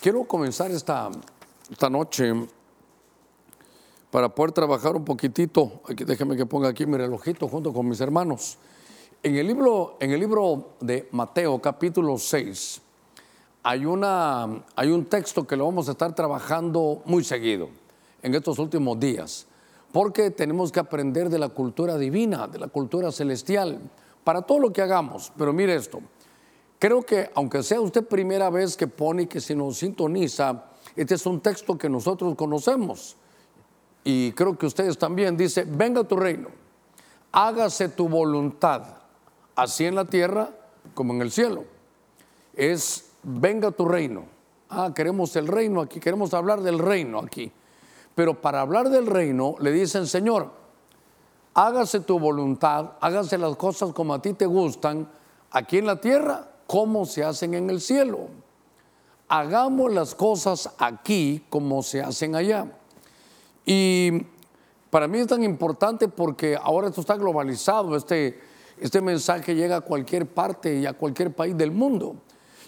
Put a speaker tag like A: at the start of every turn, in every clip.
A: quiero comenzar esta, esta noche para poder trabajar un poquitito. Aquí, déjeme que ponga aquí mi relojito junto con mis hermanos. En el libro, en el libro de Mateo, capítulo 6, hay, una, hay un texto que lo vamos a estar trabajando muy seguido en estos últimos días, porque tenemos que aprender de la cultura divina, de la cultura celestial, para todo lo que hagamos. Pero mire esto, creo que aunque sea usted primera vez que pone y que se nos sintoniza, este es un texto que nosotros conocemos y creo que ustedes también, dice, venga tu reino, hágase tu voluntad, así en la tierra como en el cielo. Es, venga tu reino. Ah, queremos el reino aquí, queremos hablar del reino aquí. Pero para hablar del reino le dicen, Señor, hágase tu voluntad, hágase las cosas como a ti te gustan, aquí en la tierra como se hacen en el cielo. Hagamos las cosas aquí como se hacen allá. Y para mí es tan importante porque ahora esto está globalizado, este, este mensaje llega a cualquier parte y a cualquier país del mundo.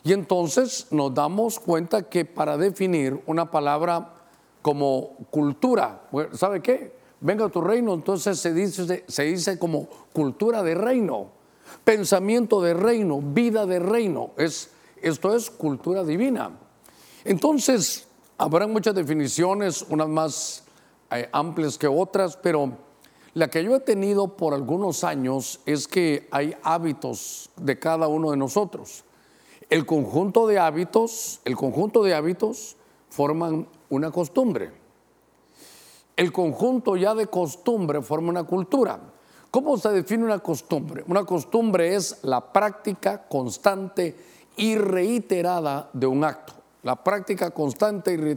A: Y entonces nos damos cuenta que para definir una palabra como cultura, ¿sabe qué? Venga a tu reino, entonces se dice, se dice como cultura de reino, pensamiento de reino, vida de reino. Es, esto es cultura divina. Entonces, habrá muchas definiciones, unas más amplias que otras, pero la que yo he tenido por algunos años es que hay hábitos de cada uno de nosotros. El conjunto de hábitos, el conjunto de hábitos forman una costumbre. El conjunto ya de costumbre forma una cultura. ¿Cómo se define una costumbre? Una costumbre es la práctica constante y reiterada de un acto. La práctica constante y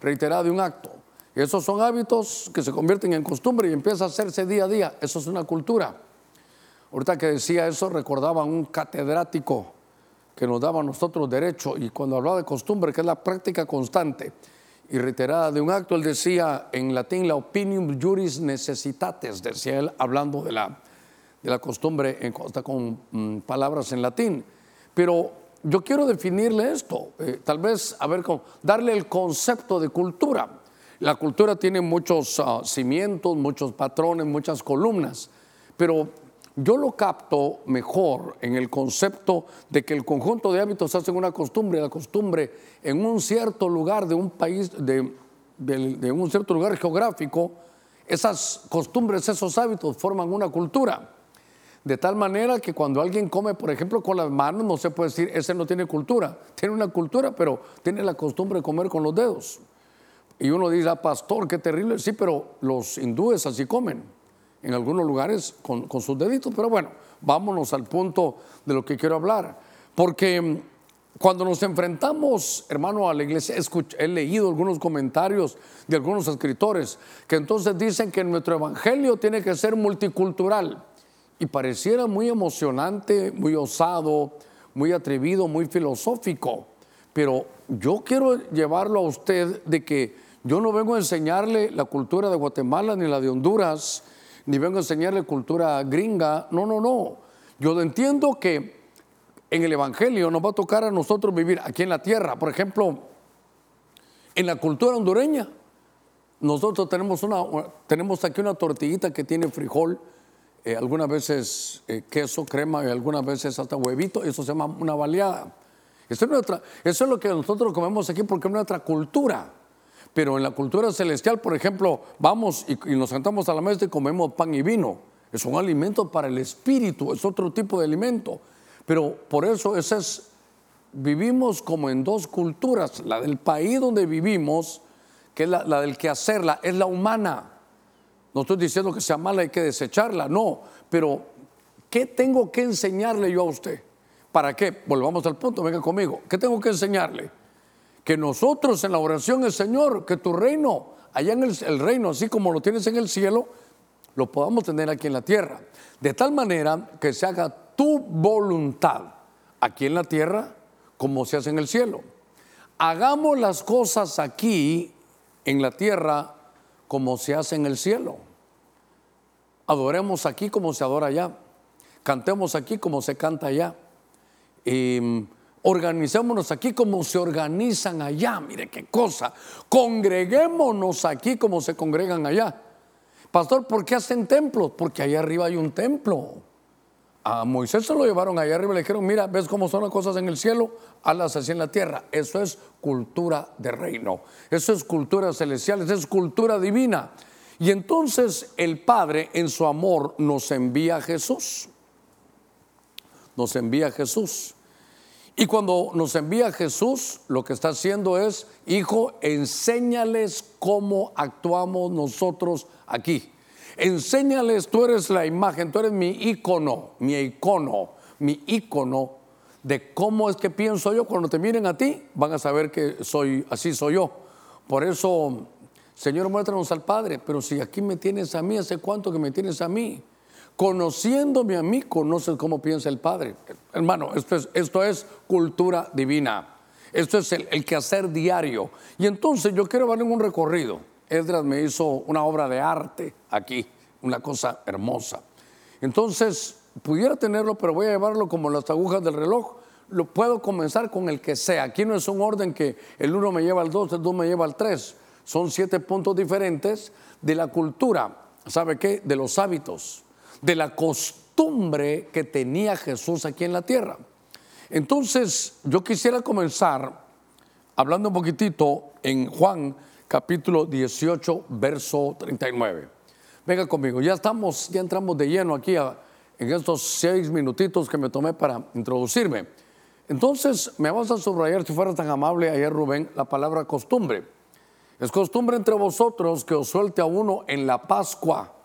A: reiterada de un acto. Esos son hábitos que se convierten en costumbre y empieza a hacerse día a día. Eso es una cultura. Ahorita que decía eso, recordaba un catedrático que nos daba a nosotros derecho y cuando hablaba de costumbre, que es la práctica constante y reiterada de un acto, él decía en latín la opinium juris necessitates, decía él hablando de la, de la costumbre en, con mm, palabras en latín. Pero yo quiero definirle esto, eh, tal vez, a ver, darle el concepto de cultura. La cultura tiene muchos ah, cimientos, muchos patrones, muchas columnas, pero yo lo capto mejor en el concepto de que el conjunto de hábitos hacen una costumbre, la costumbre en un cierto lugar de un país, de, un cierto lugar geográfico, esas costumbres, esos hábitos forman una cultura. De tal manera que cuando alguien come, por ejemplo, con las manos, no se puede decir, ese no tiene cultura. Tiene una cultura, pero tiene la costumbre de comer con los dedos. Y uno dice, ah, pastor, qué terrible. Sí, pero los hindúes así comen, en algunos lugares con, sus deditos. Pero bueno, vámonos al punto de lo que quiero hablar. Porque mm, cuando nos enfrentamos, hermano, a la iglesia, he leído algunos comentarios de algunos escritores que entonces dicen que nuestro evangelio tiene que ser multicultural. Y pareciera muy emocionante, muy osado, muy atrevido, muy filosófico. Pero yo quiero llevarlo a usted de que yo no vengo a enseñarle la cultura de Guatemala ni la de Honduras, ni vengo a enseñarle cultura gringa. No, no, no. Yo entiendo que en el Evangelio nos va a tocar a nosotros vivir aquí en la tierra. Por ejemplo, en la cultura hondureña, nosotros tenemos, una, tenemos aquí una tortillita que tiene frijol, eh, algunas veces eh, queso, crema y algunas veces hasta huevito. Eso se llama una baleada. Eso es, eso es lo que nosotros comemos aquí porque es nuestra cultura. Pero en la cultura celestial, por ejemplo, vamos y, nos sentamos a la mesa y comemos pan y vino. Es un alimento para el espíritu, es otro tipo de alimento. Pero por eso vivimos como en dos culturas. La del país donde vivimos, que es la, la del que hacerla, es la humana. No estoy diciendo que sea mala, hay que desecharla, no. Pero, ¿qué tengo que enseñarle yo a usted? ¿Para qué? Volvamos al punto, venga conmigo. ¿Qué tengo que enseñarle? Que nosotros en la oración el Señor, que tu reino, allá en el, reino, así como lo tienes en el cielo, lo podamos tener aquí en la tierra. De tal manera que se haga tu voluntad aquí en la tierra como se hace en el cielo. Hagamos las cosas aquí en la tierra como se hace en el cielo. Adoremos aquí como se adora allá. Cantemos aquí como se canta allá. Y organizémonos aquí como se organizan allá. Mire qué cosa. Congreguémonos aquí como se congregan allá. Pastor, ¿por qué hacen templos? Porque allá arriba hay un templo. A Moisés se lo llevaron allá arriba y le dijeron, mira, ¿ves cómo son las cosas en el cielo? Hazlas así en la tierra. Eso es cultura de reino. Eso es cultura celestial, eso es cultura divina. Y entonces el Padre en su amor nos envía a Jesús. Nos envía a Jesús. Y cuando nos envía Jesús, lo que está haciendo es, hijo, enséñales cómo actuamos nosotros aquí. Enséñales, tú eres la imagen, tú eres mi icono, mi icono, mi icono de cómo es que pienso yo. Cuando te miren a ti, van a saber que soy, así soy yo. Por eso, Señor, muéstranos al Padre. Pero si aquí me tienes a mí, ¿hace cuánto que me tienes a mí? Conociéndome a mí, conoces cómo piensa el Padre. Hermano, esto es, cultura divina. Esto es el, el quehacer diario. Y entonces yo quiero darle un recorrido. Esdras me hizo una obra de arte aquí, una cosa hermosa. Entonces, pudiera tenerlo, pero voy a llevarlo como las agujas del reloj. Lo puedo comenzar con el que sea. Aquí no es un orden que el uno me lleva al dos, el dos me lleva al tres. Son siete puntos diferentes de la cultura, ¿sabe qué? De los hábitos, de la costumbre que tenía Jesús aquí en la tierra. Entonces, yo quisiera comenzar hablando un poquitito en Juan capítulo 18, verso 39. Venga conmigo, ya estamos, ya entramos de lleno aquí en estos seis minutitos que me tomé para introducirme. Entonces, me vas a subrayar, si fuera tan amable ayer Rubén, la palabra costumbre. Es costumbre entre vosotros que os suelte a uno en la Pascua.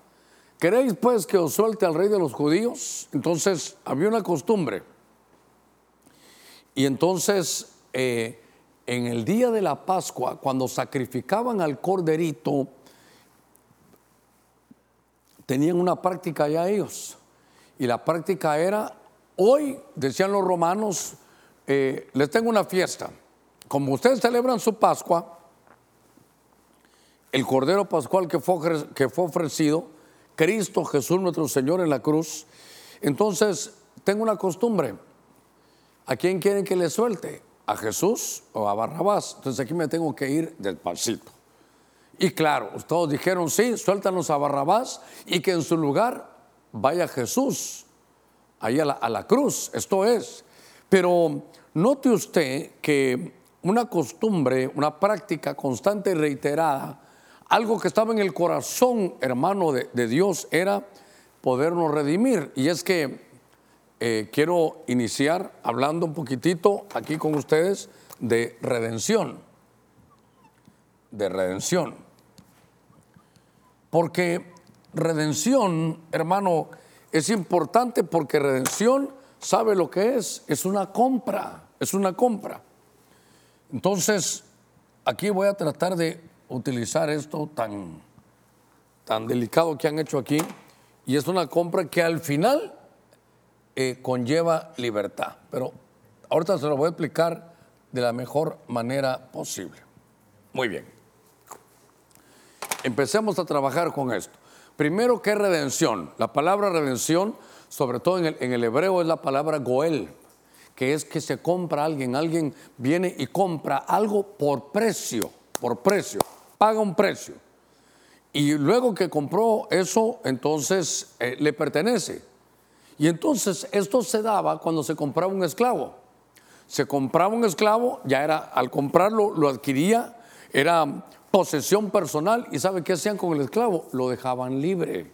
A: ¿Queréis pues que os suelte al rey de los judíos? Entonces, había una costumbre. Y entonces, eh, en el día de la Pascua, cuando sacrificaban al corderito, tenían una práctica ya ellos. Y la práctica era, hoy, decían los romanos, eh, les tengo una fiesta. Como ustedes celebran su Pascua, el Cordero Pascual que fue, que fue ofrecido, Cristo Jesús nuestro Señor en la cruz, entonces tengo una costumbre. ¿A quién quieren que le suelte? a Jesús o a Barrabás. Entonces aquí me tengo que ir del pasito. Y claro, todos dijeron, sí, suéltanos a Barrabás y que en su lugar vaya Jesús, ahí a la, a la cruz. Esto es. Pero note usted que una costumbre, una práctica constante y reiterada, algo que estaba en el corazón, hermano, de, Dios, era podernos redimir. Y es que eh, quiero iniciar hablando un poquitito aquí con ustedes de redención. De redención. Porque redención, hermano, es importante porque redención sabe lo que es. Es una compra, es una compra. Entonces, aquí voy a tratar de utilizar esto tan, tan delicado que han hecho aquí. Y es una compra que al final eh, conlleva libertad. Pero ahorita se lo voy a explicar de la mejor manera posible. Muy bien. Empecemos a trabajar con esto. Primero, ¿qué redención? La palabra redención, sobre todo en el, en el hebreo, es la palabra goel, que es que se compra a alguien. Alguien viene y compra algo por precio, por precio, paga un precio. Y luego que compró eso, entonces eh, le pertenece. Y entonces esto se daba cuando se compraba un esclavo. Se compraba un esclavo, ya era, al comprarlo lo adquiría, era posesión personal y ¿sabe qué hacían con el esclavo? Lo dejaban libre.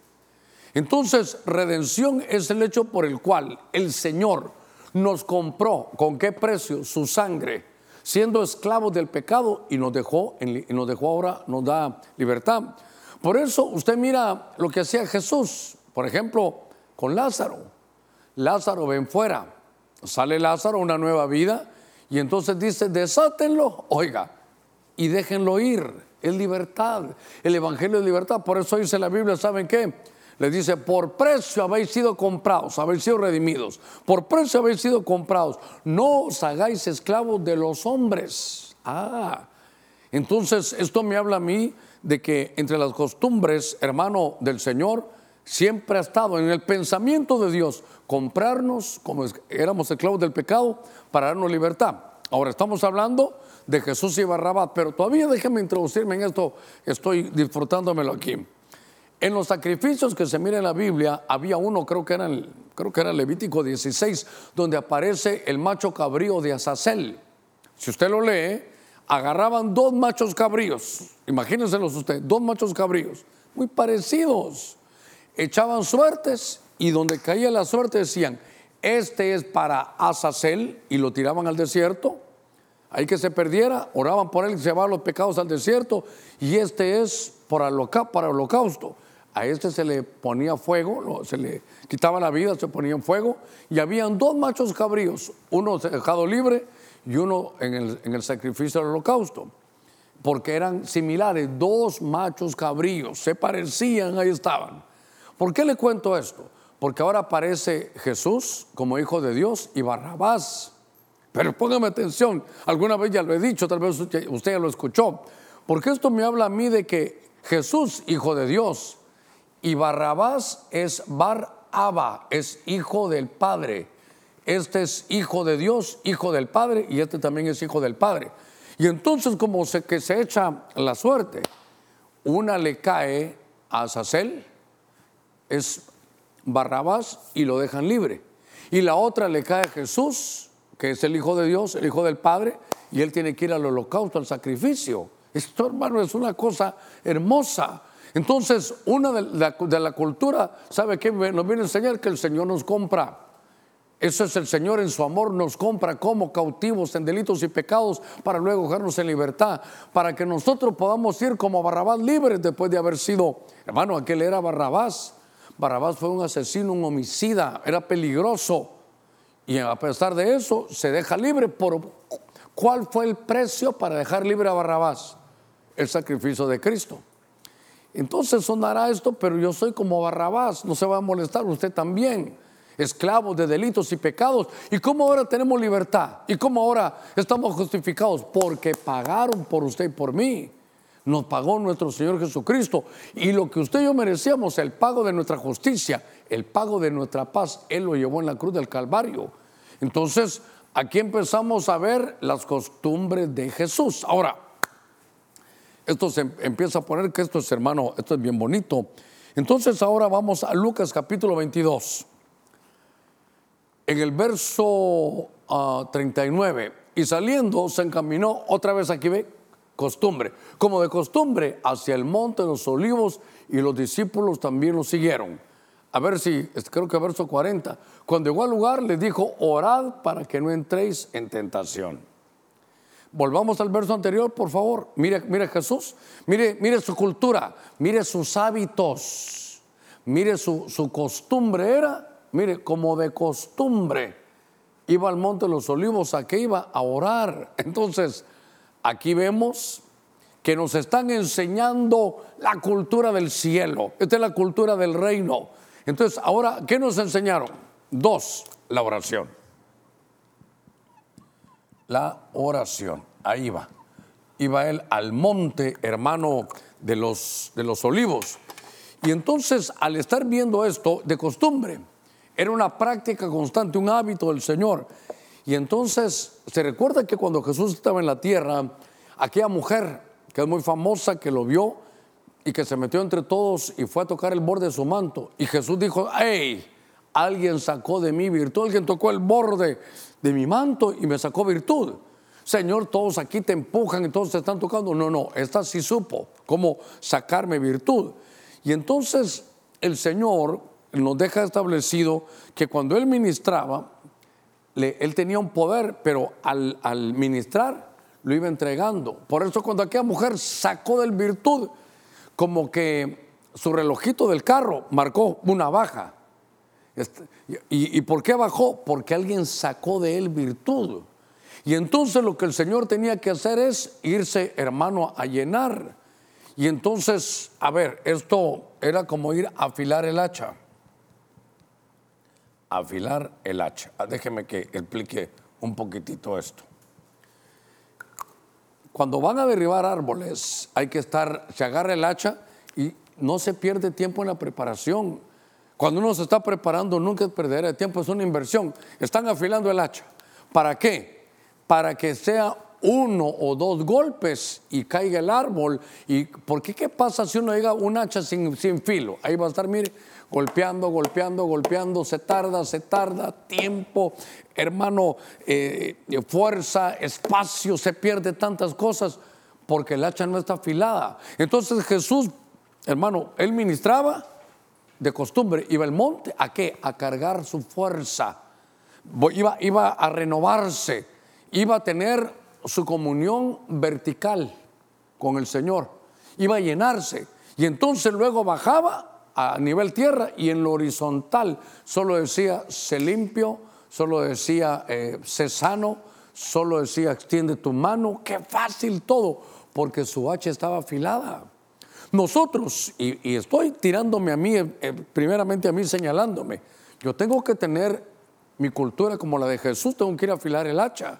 A: Entonces, redención es el hecho por el cual el Señor nos compró, ¿con qué precio? Su sangre, siendo esclavos del pecado y nos dejó, nos dejó ahora, nos da libertad. Por eso usted mira lo que hacía Jesús, por ejemplo, con Lázaro. Lázaro, ven fuera. Sale Lázaro, una nueva vida, y entonces dice, desátenlo, oiga, y déjenlo ir. Es libertad. El Evangelio es libertad. Por eso dice la Biblia, ¿saben qué? Le dice, por precio habéis sido comprados, habéis sido redimidos. Por precio habéis sido comprados. No os hagáis esclavos de los hombres. Ah, entonces esto me habla a mí de que entre las costumbres, hermano del Señor, siempre ha estado en el pensamiento de Dios comprarnos como éramos esclavos del pecado para darnos libertad. Ahora estamos hablando de Jesús y Barrabás, pero todavía déjenme introducirme en esto, estoy disfrutándomelo aquí. En los sacrificios que se mira en la Biblia, había uno, creo que era, el, creo que era Levítico 16, donde aparece el macho cabrío de Azazel. Si usted lo lee, agarraban dos machos cabríos, imagínenselos usted, dos machos cabríos, muy parecidos, echaban suertes y donde caía la suerte decían, este es para Azazel y lo tiraban al desierto, ahí que se perdiera, oraban por él y llevaban los pecados al desierto y este es para holocausto. A este se le ponía fuego, se le quitaba la vida, se ponía en fuego y habían dos machos cabríos, uno dejado libre y uno en el, sacrificio del holocausto porque eran similares, dos machos cabríos, se parecían, ahí estaban. ¿Por qué le cuento esto? Porque ahora aparece Jesús como hijo de Dios y Barrabás. Pero póngame atención, alguna vez ya lo he dicho, tal vez usted, ya lo escuchó, porque esto me habla a mí de que Jesús, hijo de Dios, y Barrabás es Bar-Aba, es hijo del Padre. Este es hijo de Dios, hijo del Padre, y este también es hijo del Padre. Y entonces como se, que se echa la suerte, una le cae a Azazel, es Barrabás, y lo dejan libre. Y la otra le cae a Jesús, que es el Hijo de Dios, el Hijo del Padre, y él tiene que ir al holocausto, al sacrificio. Esto, hermano, es una cosa hermosa. Entonces, una de la, cultura, ¿sabe qué? Nos viene a enseñar que el Señor nos compra. Eso es el Señor en su amor, nos compra como cautivos en delitos y pecados para luego dejarnos en libertad, para que nosotros podamos ir como Barrabás libres después de haber sido, hermano, aquel era Barrabás. Barrabás fue un asesino, un homicida, era peligroso. Y a pesar de eso, se deja libre. Por, ¿Cuál fue el precio para dejar libre a Barrabás? El sacrificio de Cristo. Entonces sonará esto, pero yo soy como Barrabás, no se va a molestar usted también esclavos de delitos y pecados. ¿Y cómo ahora tenemos libertad? ¿Y cómo ahora estamos justificados? Porque pagaron por usted y por mí. Nos pagó nuestro Señor Jesucristo. Y lo que usted y yo merecíamos, el pago de nuestra justicia, el pago de nuestra paz, Él lo llevó en la cruz del Calvario. Entonces, aquí empezamos a ver las costumbres de Jesús. Ahora, esto se empieza a poner que esto es, hermano, esto es bien bonito. Entonces ahora vamos a Lucas capítulo 22 en el verso 39, ah, y saliendo se encaminó otra vez aquí ve costumbre, como de costumbre hacia el monte de los olivos y los discípulos también lo siguieron. A ver si, creo que verso 40, cuando llegó al lugar le dijo, orad para que no entréis en tentación. Volvamos al verso anterior, por favor. Mire, mire Jesús, mire, mire su cultura, mire sus hábitos, mire su, su costumbre era mire, como de costumbre, iba al monte de los olivos, a que iba a orar. Entonces, aquí vemos que nos están enseñando la cultura del cielo. Esta es la cultura del reino. Entonces, ahora, ¿qué nos enseñaron? Dos, la oración. La oración, ahí va. Iba él al monte, hermano de los, de los olivos. Y entonces, al estar viendo esto de costumbre, era una práctica constante, un hábito del Señor. Y entonces se recuerda que cuando Jesús estaba en la tierra, aquella mujer que es muy famosa, que lo vio y que se metió entre todos y fue a tocar el borde de su manto. Y Jesús dijo, hey, alguien sacó de mí virtud, alguien tocó el borde de mi manto y me sacó virtud. Señor, todos aquí te empujan y todos te están tocando. No, no, esta sí supo cómo sacarme virtud. Y entonces el Señor nos deja establecido que cuando él ministraba, él tenía un poder, pero al, al, ministrar lo iba entregando. Por eso cuando aquella mujer sacó del virtud, como que su relojito del carro marcó una baja. ¿Y, ¿Y por qué bajó? Porque alguien sacó de él virtud. Y entonces lo que el Señor tenía que hacer es irse, hermano, a llenar. Y entonces, a ver, esto era como ir a afilar el hacha afilar el hacha. Ah, déjeme que explique un poquitito esto. Cuando van a derribar árboles, hay que estar, se agarra el hacha y no se pierde tiempo en la preparación. Cuando uno se está preparando, nunca es perder el tiempo, es una inversión. Están afilando el hacha. ¿Para qué? Para que sea uno o dos golpes y caiga el árbol. ¿Y por qué qué pasa si uno llega un hacha sin, sin filo? Ahí va a estar, mire, golpeando, golpeando, golpeando, se tarda, se tarda, tiempo, hermano, eh, fuerza, espacio, se pierde tantas cosas porque el hacha no está afilada. Entonces Jesús, hermano, él ministraba de costumbre, iba al monte, ¿a qué? A cargar su fuerza, iba, iba a renovarse, iba a tener su comunión vertical con el Señor, iba a llenarse. Y entonces luego bajaba a nivel tierra y en lo horizontal solo decía, se limpio, solo decía, eh, se sano, solo decía, extiende tu mano, qué fácil todo, porque su hacha estaba afilada. Nosotros, y, estoy tirándome a mí, eh, eh, primeramente a mí señalándome, yo tengo que tener mi cultura como la de Jesús, tengo que ir a afilar el hacha.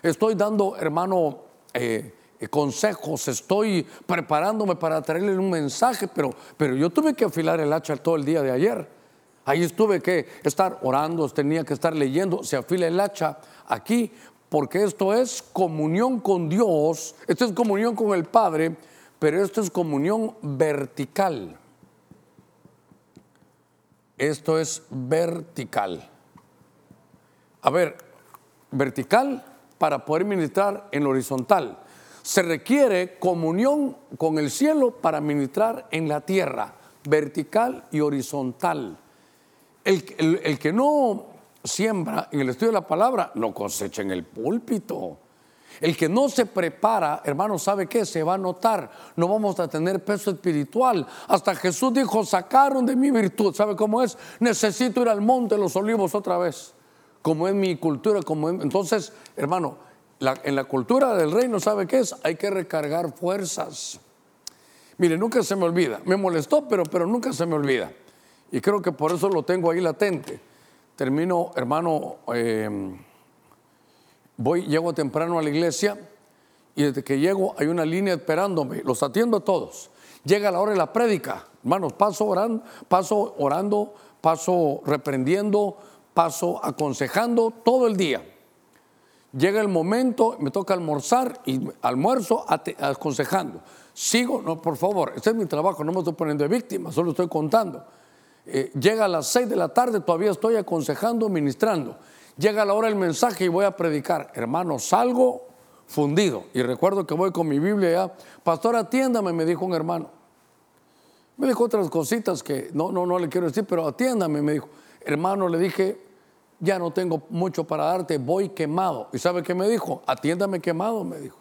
A: Estoy dando, hermano, eh, consejos, estoy preparándome para traerle un mensaje, pero, pero yo tuve que afilar el hacha todo el día de ayer. Ahí estuve que estar orando, tenía que estar leyendo, se afila el hacha aquí, porque esto es comunión con Dios, esto es comunión con el Padre, pero esto es comunión vertical. Esto es vertical. A ver, vertical para poder ministrar en horizontal. Se requiere comunión con el cielo para ministrar en la tierra, vertical y horizontal. El, el que no siembra en el estudio de la palabra no cosecha en el púlpito. El que no se prepara, hermano, ¿sabe qué? Se va a notar. No vamos a tener peso espiritual. Hasta Jesús dijo, sacaron de mi virtud. ¿Sabe cómo es? Necesito ir al monte de los olivos otra vez. Como es mi cultura, como Entonces, hermano, en la cultura del reino, ¿sabe qué es? Hay que recargar fuerzas. Mire, nunca se me olvida. Me molestó, pero, pero nunca se me olvida. Y creo que por eso lo tengo ahí latente. Termino, hermano, eh, voy, llego temprano a la iglesia y desde que llego hay una línea esperándome, los atiendo a todos. Llega la hora de la prédica, hermanos, paso orando, paso orando, paso reprendiendo, paso aconsejando todo el día. Llega el momento, me toca almorzar y almuerzo aconsejando. Sigo, no, por favor, este es mi trabajo, no me estoy poniendo de víctima, solo estoy contando. Eh, llega a las seis de la tarde, todavía estoy aconsejando, ministrando. Llega la hora del mensaje y voy a predicar. Hermano, salgo fundido. Y recuerdo que voy con mi Biblia ya. Pastor, atiéndame, me dijo un hermano. Me dijo otras cositas que no, no, no le quiero decir, pero atiéndame, me dijo. Hermano, le dije, ya no tengo mucho para darte, voy quemado. ¿Y sabe qué me dijo? Atiéndame quemado, me dijo.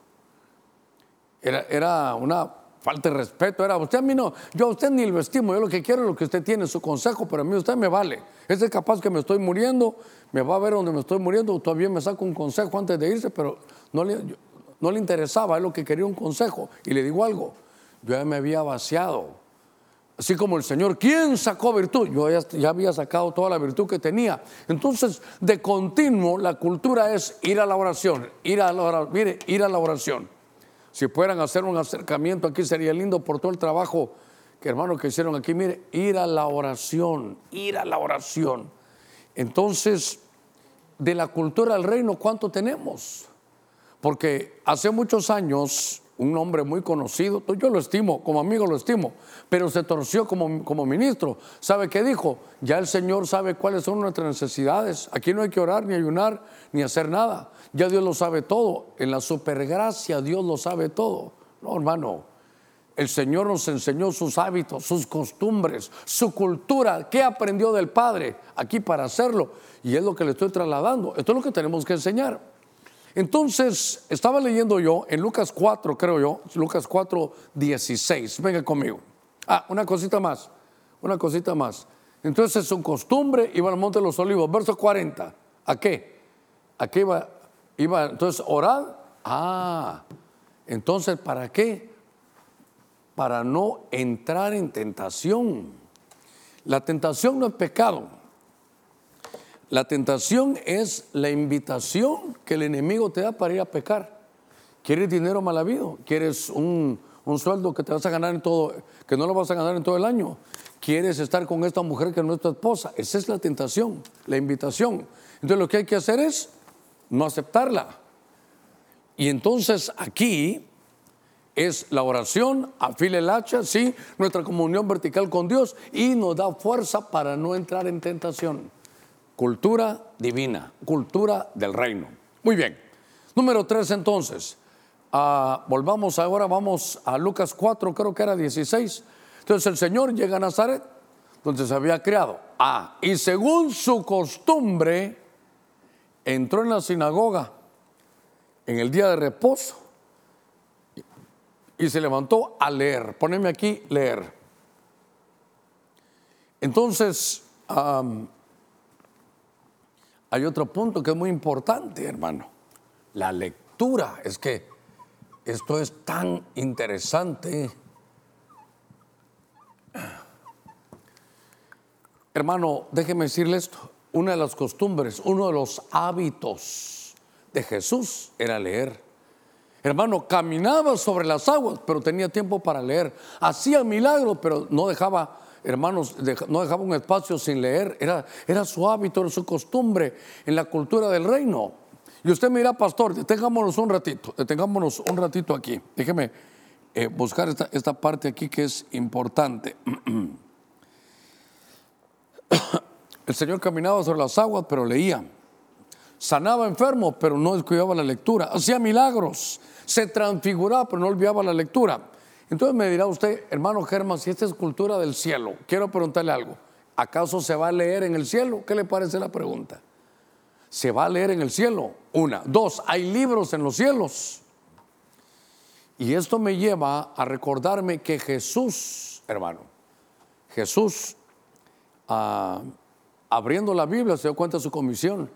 A: Era, era una falta respeto, era usted a mí no, yo a usted ni lo estimo, yo lo que quiero es lo que usted tiene, su consejo, pero a mí usted me vale. Es capaz que me estoy muriendo, me va a ver donde me estoy muriendo, todavía me saco un consejo antes de irse, pero no le, no le interesaba, es lo que quería un consejo. Y le digo algo, yo ya me había vaciado. Así como el Señor, ¿quién sacó virtud? Yo ya, había sacado toda la virtud que tenía. Entonces, de continuo, la cultura es ir a la oración, ir a la oración, mire, ir a la oración. Si pudieran hacer un acercamiento aquí sería lindo por todo el trabajo que hermanos que hicieron aquí. Mire, ir a la oración, ir a la oración. Entonces, de la cultura del reino, ¿cuánto tenemos? Porque hace muchos años, un hombre muy conocido, yo lo estimo, como amigo lo estimo, pero se torció como, como ministro. ¿Sabe qué dijo? Ya el Señor sabe cuáles son nuestras necesidades. Aquí no hay que orar, ni ayunar, ni hacer nada. Ya Dios lo sabe todo. En la supergracia Dios lo sabe todo. No, hermano. El Señor nos enseñó sus hábitos, sus costumbres, su cultura, qué aprendió del Padre aquí para hacerlo. Y es lo que le estoy trasladando. Esto es lo que tenemos que enseñar. Entonces, estaba leyendo yo en Lucas 4, creo yo, Lucas 4, 16. Venga conmigo. Ah, una cosita más, una cosita más. Entonces, su costumbre iba al Monte de los Olivos. Verso 40. ¿A qué? ¿A qué iba? Iba, entonces, orar. Ah, entonces, ¿para qué? Para no entrar en tentación. La tentación no es pecado. La tentación es la invitación que el enemigo te da para ir a pecar. ¿Quieres dinero mal habido? ¿Quieres un, un sueldo que te vas a ganar en todo, que no lo vas a ganar en todo el año. Quieres estar con esta mujer que no es tu esposa. Esa es la tentación, la invitación. Entonces lo que hay que hacer es no aceptarla. Y entonces aquí es la oración, afile el hacha, sí, nuestra comunión vertical con Dios y nos da fuerza para no entrar en tentación. Cultura divina, cultura del reino. Muy bien. Número tres entonces. Ah, volvamos ahora, vamos a Lucas 4, creo que era 16. Entonces el Señor llega a Nazaret, donde se había criado. Ah, y según su costumbre, entró en la sinagoga en el día de reposo y se levantó a leer. Poneme aquí, leer. Entonces, hay otro punto que es muy importante, hermano. La lectura. Es que esto es tan interesante. Hermano, déjeme decirle esto. Una de las costumbres, uno de los hábitos de Jesús era leer. Hermano, caminaba sobre las aguas, pero tenía tiempo para leer. Hacía milagros, pero no dejaba, hermanos, no dejaba un espacio sin leer. Era, era su hábito, era su costumbre en la cultura del reino. Y usted me dirá, pastor, detengámonos un ratito, detengámonos un ratito aquí. Déjeme eh, buscar esta, esta parte aquí que es importante. El Señor caminaba sobre las aguas, pero leía. Sanaba enfermos, pero no descuidaba la lectura. Hacía milagros se transfiguraba, pero no olvidaba la lectura. Entonces me dirá usted, hermano Germán, si esta es cultura del cielo, quiero preguntarle algo. ¿Acaso se va a leer en el cielo? ¿Qué le parece la pregunta? ¿Se va a leer en el cielo? Una. Dos, hay libros en los cielos. Y esto me lleva a recordarme que Jesús, hermano, Jesús, ah, abriendo la Biblia, se dio cuenta de su comisión.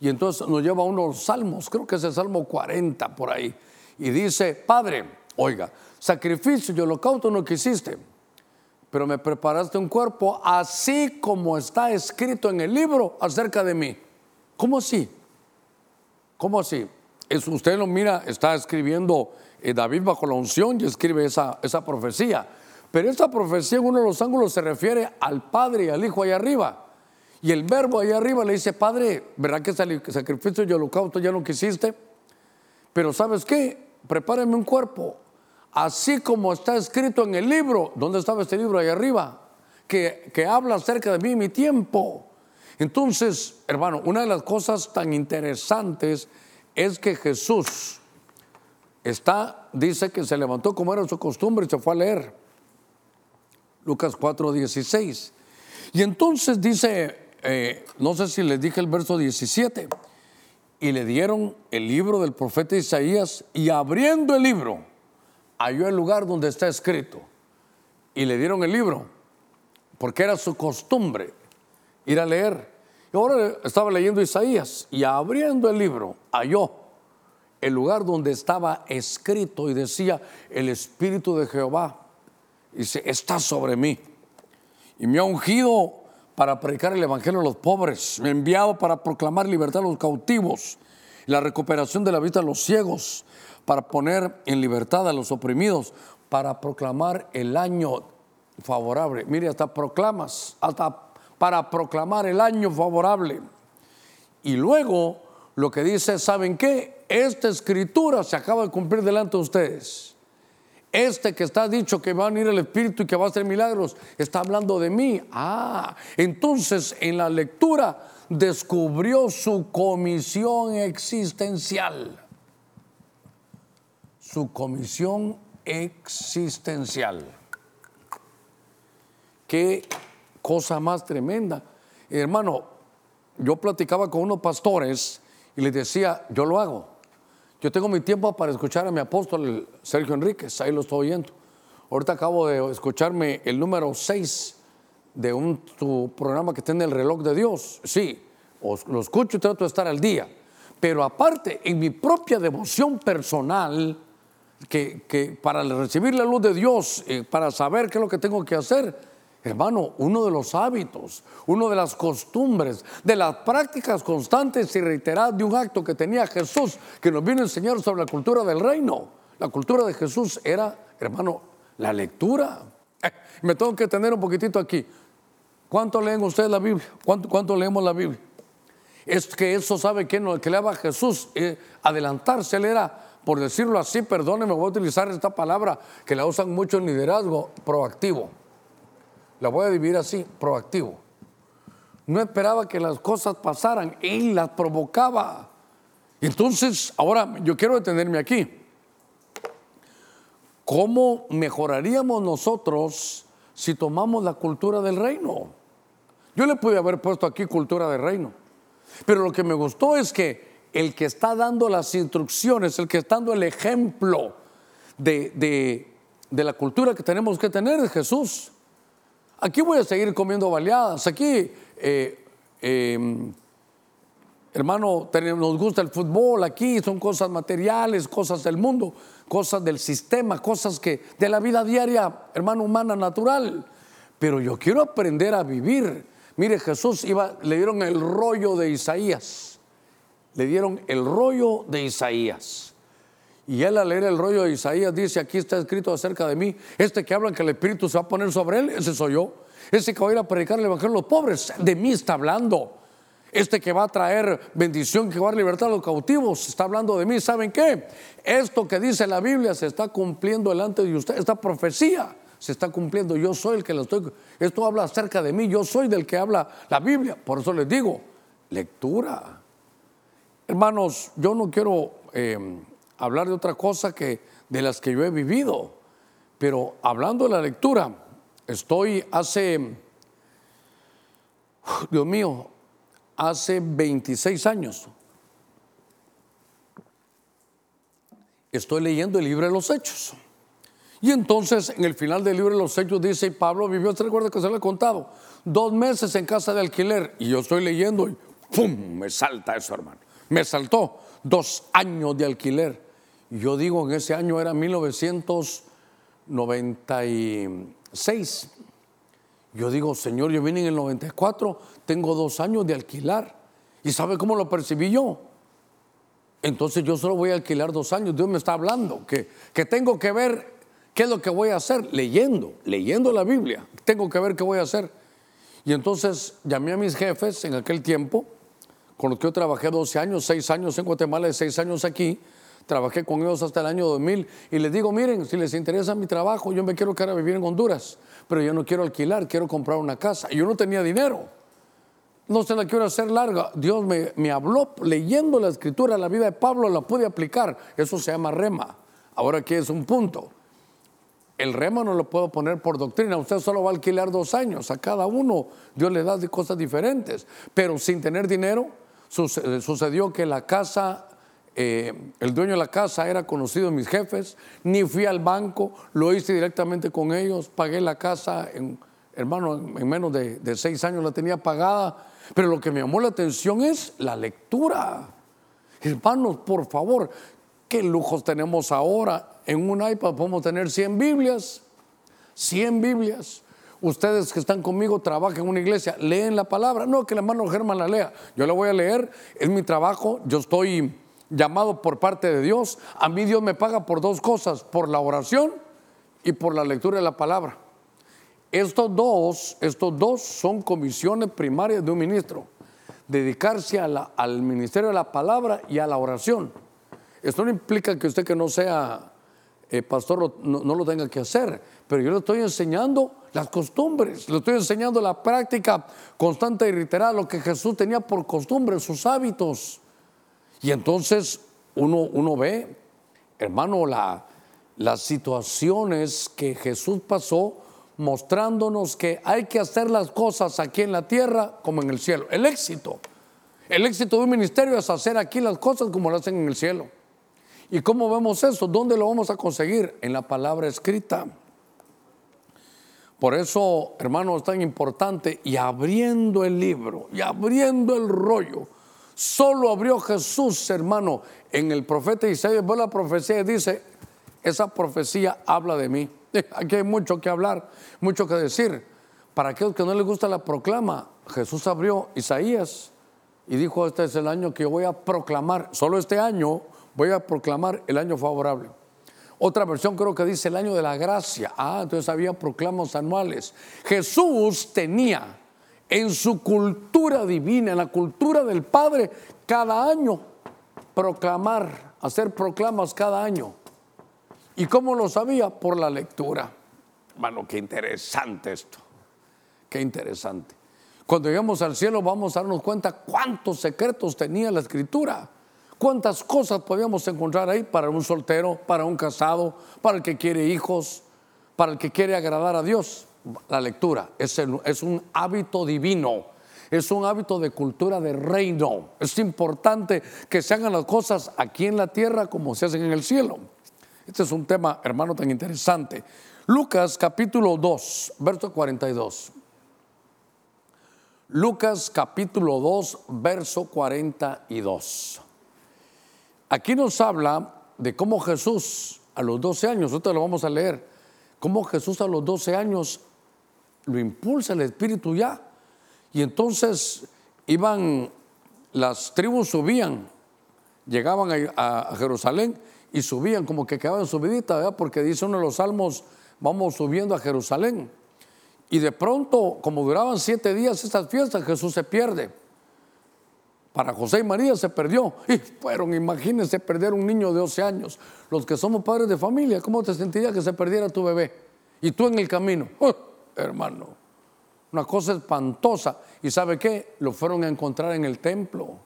A: Y entonces nos lleva a unos salmos, creo que es el Salmo 40 por ahí y dice, Padre, oiga, sacrificio y holocausto no quisiste, pero me preparaste un cuerpo así como está escrito en el libro acerca de mí. ¿Cómo así? ¿Cómo así? Es, usted lo mira, está escribiendo eh, David bajo la unción y escribe esa, esa profecía. Pero esta profecía en uno de los ángulos se refiere al Padre y al Hijo allá arriba. Y el verbo allá arriba le dice, Padre, ¿verdad que sacrificio y holocausto ya no quisiste? Pero ¿sabes qué? prepárenme un cuerpo, así como está escrito en el libro, ¿dónde estaba este libro ahí arriba? Que, habla acerca de mí y mi tiempo. Entonces, hermano, una de las cosas tan interesantes es que Jesús está, dice que se levantó como era su costumbre y se fue a leer. Lucas 4, 16. Y entonces dice, eh, no sé si les dije el verso 17 y le dieron el libro del profeta Isaías y abriendo el libro halló el lugar donde está escrito y le dieron el libro porque era su costumbre ir a leer. Y ahora estaba leyendo Isaías y abriendo el libro halló el lugar donde estaba escrito y decía el Espíritu de Jehová. Está sobre mí y me ha ungido para predicar el Evangelio a los pobres, me ha enviado para proclamar libertad a los cautivos, la recuperación de la vista a los ciegos, para poner en libertad a los oprimidos, para proclamar el año favorable. Mire, hasta proclamas, hasta para proclamar el año favorable. Y luego lo que dice, ¿saben qué? Esta escritura se acaba de cumplir delante de ustedes. Este que está dicho que va a venir el Espíritu y que va a hacer milagros, está hablando de mí. Ah, entonces en la lectura descubrió su comisión existencial. Su comisión existencial. Qué cosa más tremenda. Hermano, yo platicaba con unos pastores y les decía, yo lo hago. Yo tengo mi tiempo para escuchar a mi apóstol Sergio Enríquez, ahí lo estoy oyendo. Ahorita acabo de escucharme el número 6 de un programa que tiene el reloj de Dios. Sí, lo escucho y trato de estar al día. Pero aparte, en mi propia devoción personal, que, para recibir la luz de Dios, eh, para saber qué es lo que tengo que hacer, Hermano, uno de los hábitos, uno de las costumbres, de las prácticas constantes y reiteradas de un acto que tenía Jesús, que nos vino a enseñar sobre la cultura del reino, La cultura de Jesús era, hermano, la lectura. Me tengo que tener un poquitito aquí. ¿Cuánto leen ustedes la Biblia? ¿Cuánto, leemos la Biblia? Es que eso sabe que no, que le a Jesús eh, adelantarse, él era, por decirlo así, perdónenme, voy a utilizar esta palabra que la usan mucho en liderazgo, proactivo. La voy a dividir así, proactivo. No esperaba que las cosas pasaran, él las provocaba. Entonces, ahora yo quiero detenerme aquí. ¿Cómo mejoraríamos nosotros si tomamos la cultura del reino? Yo le pude haber puesto aquí cultura del reino, pero lo que me gustó es que el que está dando las instrucciones, el que está dando el ejemplo de, la cultura que tenemos que tener es Jesús. Aquí voy a seguir comiendo baleadas, aquí eh, em, hermano, nos gusta el fútbol aquí, son cosas materiales, cosas del mundo, cosas del sistema, cosas que de la vida diaria, hermano, humana, natural. Pero yo quiero aprender a vivir. Mire, Jesús iba, le dieron el rollo de Isaías. Le dieron el rollo de Isaías. Y él al leer el rollo de Isaías dice, aquí está escrito acerca de mí, este que habla que el Espíritu se va a poner sobre él, ese soy yo. Ese que va a ir a predicar el Evangelio a los pobres, de mí está hablando este que va a traer bendición, que va a dar libertad a los cautivos, está hablando de mí. ¿Saben qué? Esto que dice la Biblia se está cumpliendo delante de usted, esta profecía se está cumpliendo. Yo soy el que lo estoy, esto habla acerca de mí, yo soy del que habla la Biblia. Por eso les digo, lectura. Hermanos, yo no quiero eh, hablar de otra cosa que de las que yo he vivido, pero hablando de la lectura, estoy hace, Dios mío, hace 26 años. Estoy leyendo el libro de los Hechos. Y entonces en el final del libro de los Hechos dice, Pablo vivió, ¿se recuerda que se le he contado? Dos meses en casa de alquiler. Y yo estoy leyendo y ¡pum! Me salta eso, hermano. Me saltó dos años de alquiler. Yo digo, en ese año era 1996. Yo digo, Señor, yo vine en el 94, tengo dos años de alquilar. ¿Y sabe cómo lo percibí yo? Entonces yo solo voy a alquilar dos años. Dios me está hablando que, que tengo que ver qué es lo que voy a hacer. Leyendo, leyendo la Biblia. Tengo que ver qué voy a hacer. Y entonces llamé a mis jefes en aquel tiempo, con los que yo trabajé 12 años, 6 años en Guatemala y 6 años aquí. Trabajé con ellos hasta el año 2000 y les digo, miren, si les interesa mi trabajo, yo me quiero quedar a vivir en Honduras, pero yo no quiero alquilar, quiero comprar una casa. Y yo no tenía dinero. No se la quiero hacer larga. Dios me, me habló leyendo la escritura, la vida de Pablo la pude aplicar. Eso se llama rema. Ahora aquí es un punto. El rema no lo puedo poner por doctrina. Usted solo va a alquilar dos años. A cada uno Dios le da cosas diferentes. Pero sin tener dinero, sucedió que la casa eh, el dueño de la casa era conocido de mis jefes, ni fui al banco, lo hice directamente con ellos, pagué la casa, en, hermano, en menos de, de seis años la tenía pagada, pero lo que me llamó la atención es la lectura. Hermanos, por favor, qué lujos tenemos ahora. En un iPad podemos tener 100 Biblias, 100 Biblias. Ustedes que están conmigo trabajan en una iglesia, leen la palabra. No, que el hermano Germán la lea. Yo la voy a leer, es mi trabajo. Yo estoy llamado por parte de Dios, a mí Dios me paga por dos cosas, por la oración y por la lectura de la palabra. Estos dos, estos dos son comisiones primarias de un ministro, dedicarse al ministerio de la palabra y a la oración. Esto no implica que usted que no sea eh, pastor no, no, lo tenga que hacer, pero yo le estoy enseñando las costumbres, le estoy enseñando la práctica constante y reiterada, lo que Jesús tenía por costumbre, sus hábitos. Y entonces uno, uno ve, hermano, la, las situaciones que Jesús pasó mostrándonos que hay que hacer las cosas aquí en la tierra como en el cielo. El éxito. El éxito de un ministerio es hacer aquí las cosas como lo hacen en el cielo. ¿Y cómo vemos eso? ¿Dónde lo vamos a conseguir? En la palabra escrita. Por eso, hermano, es tan importante y abriendo el libro y abriendo el rollo Solo abrió Jesús, hermano, en el profeta Isaías. Ve la profecía y dice, esa profecía habla de mí. Aquí hay mucho que hablar, mucho que decir. Para aquellos que no les gusta la proclama, Jesús abrió Isaías y dijo, este es el año que yo voy a proclamar. Solo este año voy a proclamar el año favorable. Otra versión creo que dice el año de la gracia. Ah, entonces había proclamos anuales. Jesús tenía en su cultura divina, en la cultura del Padre, cada año proclamar, hacer proclamas cada año. ¿Y cómo lo sabía? Por la lectura. Hermano, qué interesante esto. Qué interesante. Cuando lleguemos al cielo vamos a darnos cuenta cuántos secretos tenía la escritura. Cuántas cosas podíamos encontrar ahí para un soltero, para un casado, para el que quiere hijos, para el que quiere agradar a Dios. La lectura es, es un hábito divino, es un hábito de cultura de reino. Es importante que se hagan las cosas aquí en la tierra como se hacen en el cielo. Este es un tema, hermano, tan interesante. Lucas capítulo 2, verso 42. Lucas capítulo 2, verso 42. Aquí nos habla de cómo Jesús a los 12 años, nosotros lo vamos a leer, cómo Jesús a los 12 años lo impulsa el Espíritu ya. Y entonces iban, las tribus subían, llegaban a, Jerusalén y subían como que quedaban subiditas, ¿verdad? porque dice uno de los salmos, vamos subiendo a Jerusalén. Y de pronto, como duraban siete días estas fiestas, Jesús se pierde. Para José y María se perdió. Y fueron, imagínense, perder un niño de 12 años. Los que somos padres de familia, ¿cómo te sentirías que se perdiera tu bebé? Y tú en el camino. ¡Oh! hermano, una cosa espantosa. ¿Y sabe qué? Lo fueron a encontrar en el templo.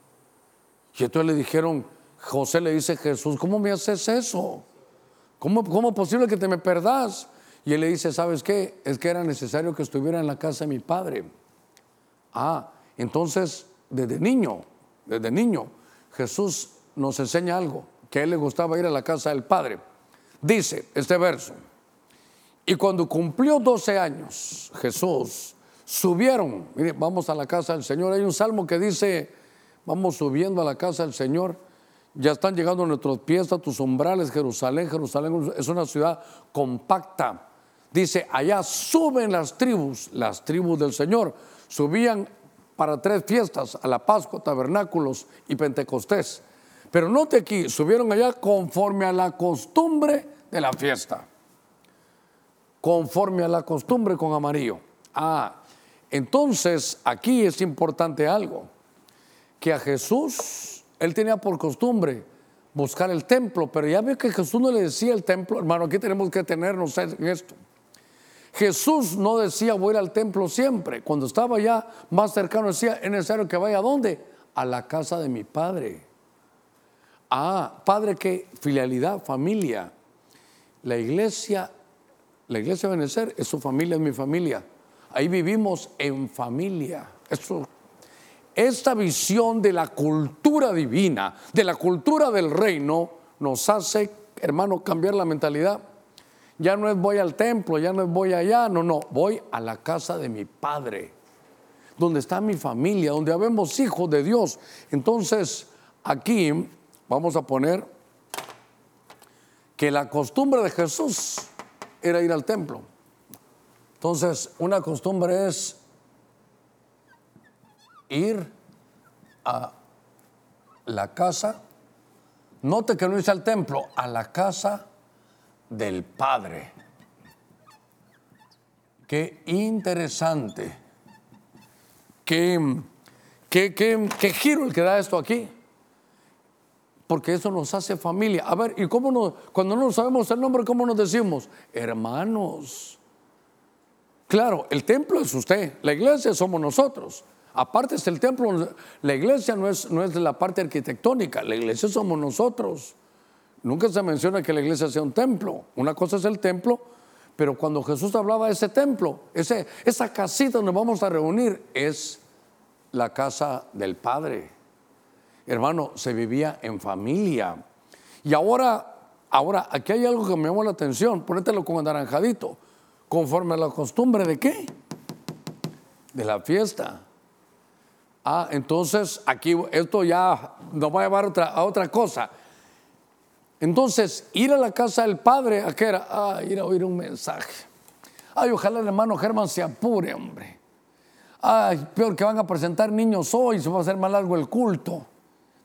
A: Y entonces le dijeron, José le dice, Jesús, ¿cómo me haces eso? ¿Cómo, ¿Cómo es posible que te me perdas? Y él le dice, ¿sabes qué? Es que era necesario que estuviera en la casa de mi padre. Ah, entonces, desde niño, desde niño, Jesús nos enseña algo, que a él le gustaba ir a la casa del padre. Dice este verso, y cuando cumplió 12 años, Jesús, subieron, mire, vamos a la casa del Señor. Hay un salmo que dice, vamos subiendo a la casa del Señor. Ya están llegando nuestros pies a tus umbrales, Jerusalén. Jerusalén es una ciudad compacta. Dice, allá suben las tribus, las tribus del Señor. Subían para tres fiestas, a la Pascua, tabernáculos y Pentecostés. Pero note aquí, subieron allá conforme a la costumbre de la fiesta. Conforme a la costumbre con amarillo. Ah, entonces aquí es importante algo, que a Jesús, él tenía por costumbre buscar el templo, pero ya ve que Jesús no le decía el templo, hermano, aquí tenemos que tenernos en esto. Jesús no decía voy al templo siempre. Cuando estaba ya más cercano decía, es necesario que vaya a dónde? A la casa de mi padre. Ah, padre que filialidad, familia. La iglesia, la iglesia de Benecer es su familia, es mi familia. Ahí vivimos en familia. esta visión de la cultura divina, de la cultura del reino, nos hace, hermano, cambiar la mentalidad. Ya no es voy al templo, ya no es voy allá, no, no, voy a la casa de mi padre, donde está mi familia, donde habemos hijos de Dios. Entonces, aquí vamos a poner que la costumbre de Jesús era ir al templo. Entonces, una costumbre es ir a la casa, note que no dice al templo, a la casa del Padre. Qué interesante. Qué, qué, qué, giro el que da esto aquí. Porque eso nos hace familia. A ver, ¿y cómo nos, cuando no sabemos el nombre, cómo nos decimos? Hermanos. Claro, el templo es usted, la iglesia somos nosotros. Aparte es el templo, la iglesia no es, no es la parte arquitectónica, la iglesia somos nosotros. Nunca se menciona que la iglesia sea un templo. Una cosa es el templo, pero cuando Jesús hablaba de ese templo, ese, esa casita donde vamos a reunir, es la casa del Padre. Hermano, se vivía en familia. Y ahora, ahora, aquí hay algo que me llamó la atención. Ponételo con anaranjadito. Conforme a la costumbre de qué? De la fiesta. Ah, entonces aquí esto ya nos va a llevar a otra cosa. Entonces, ir a la casa del padre, ¿a qué era? Ah, ir a oír un mensaje. Ay, ojalá el hermano Germán se apure, hombre. Ay, peor que van a presentar niños hoy, se va a hacer más largo el culto.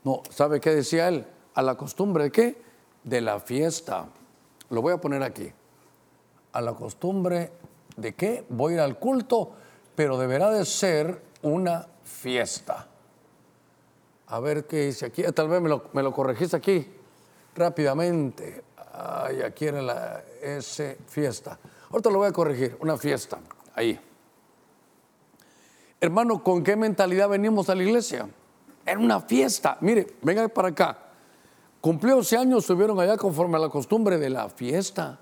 A: No, ¿sabe qué decía él? A la costumbre de qué? De la fiesta. lo voy a poner aquí. A la costumbre de que voy a ir al culto, pero deberá de ser una fiesta. A ver qué dice aquí. Tal vez me lo, me lo corregís aquí rápidamente. Ay, aquí era la S fiesta. Ahorita lo voy a corregir, una fiesta. Ahí. Hermano, ¿con qué mentalidad venimos a la iglesia? Era una fiesta. Mire, vengan para acá. Cumplió 11 años, subieron allá conforme a la costumbre de la fiesta.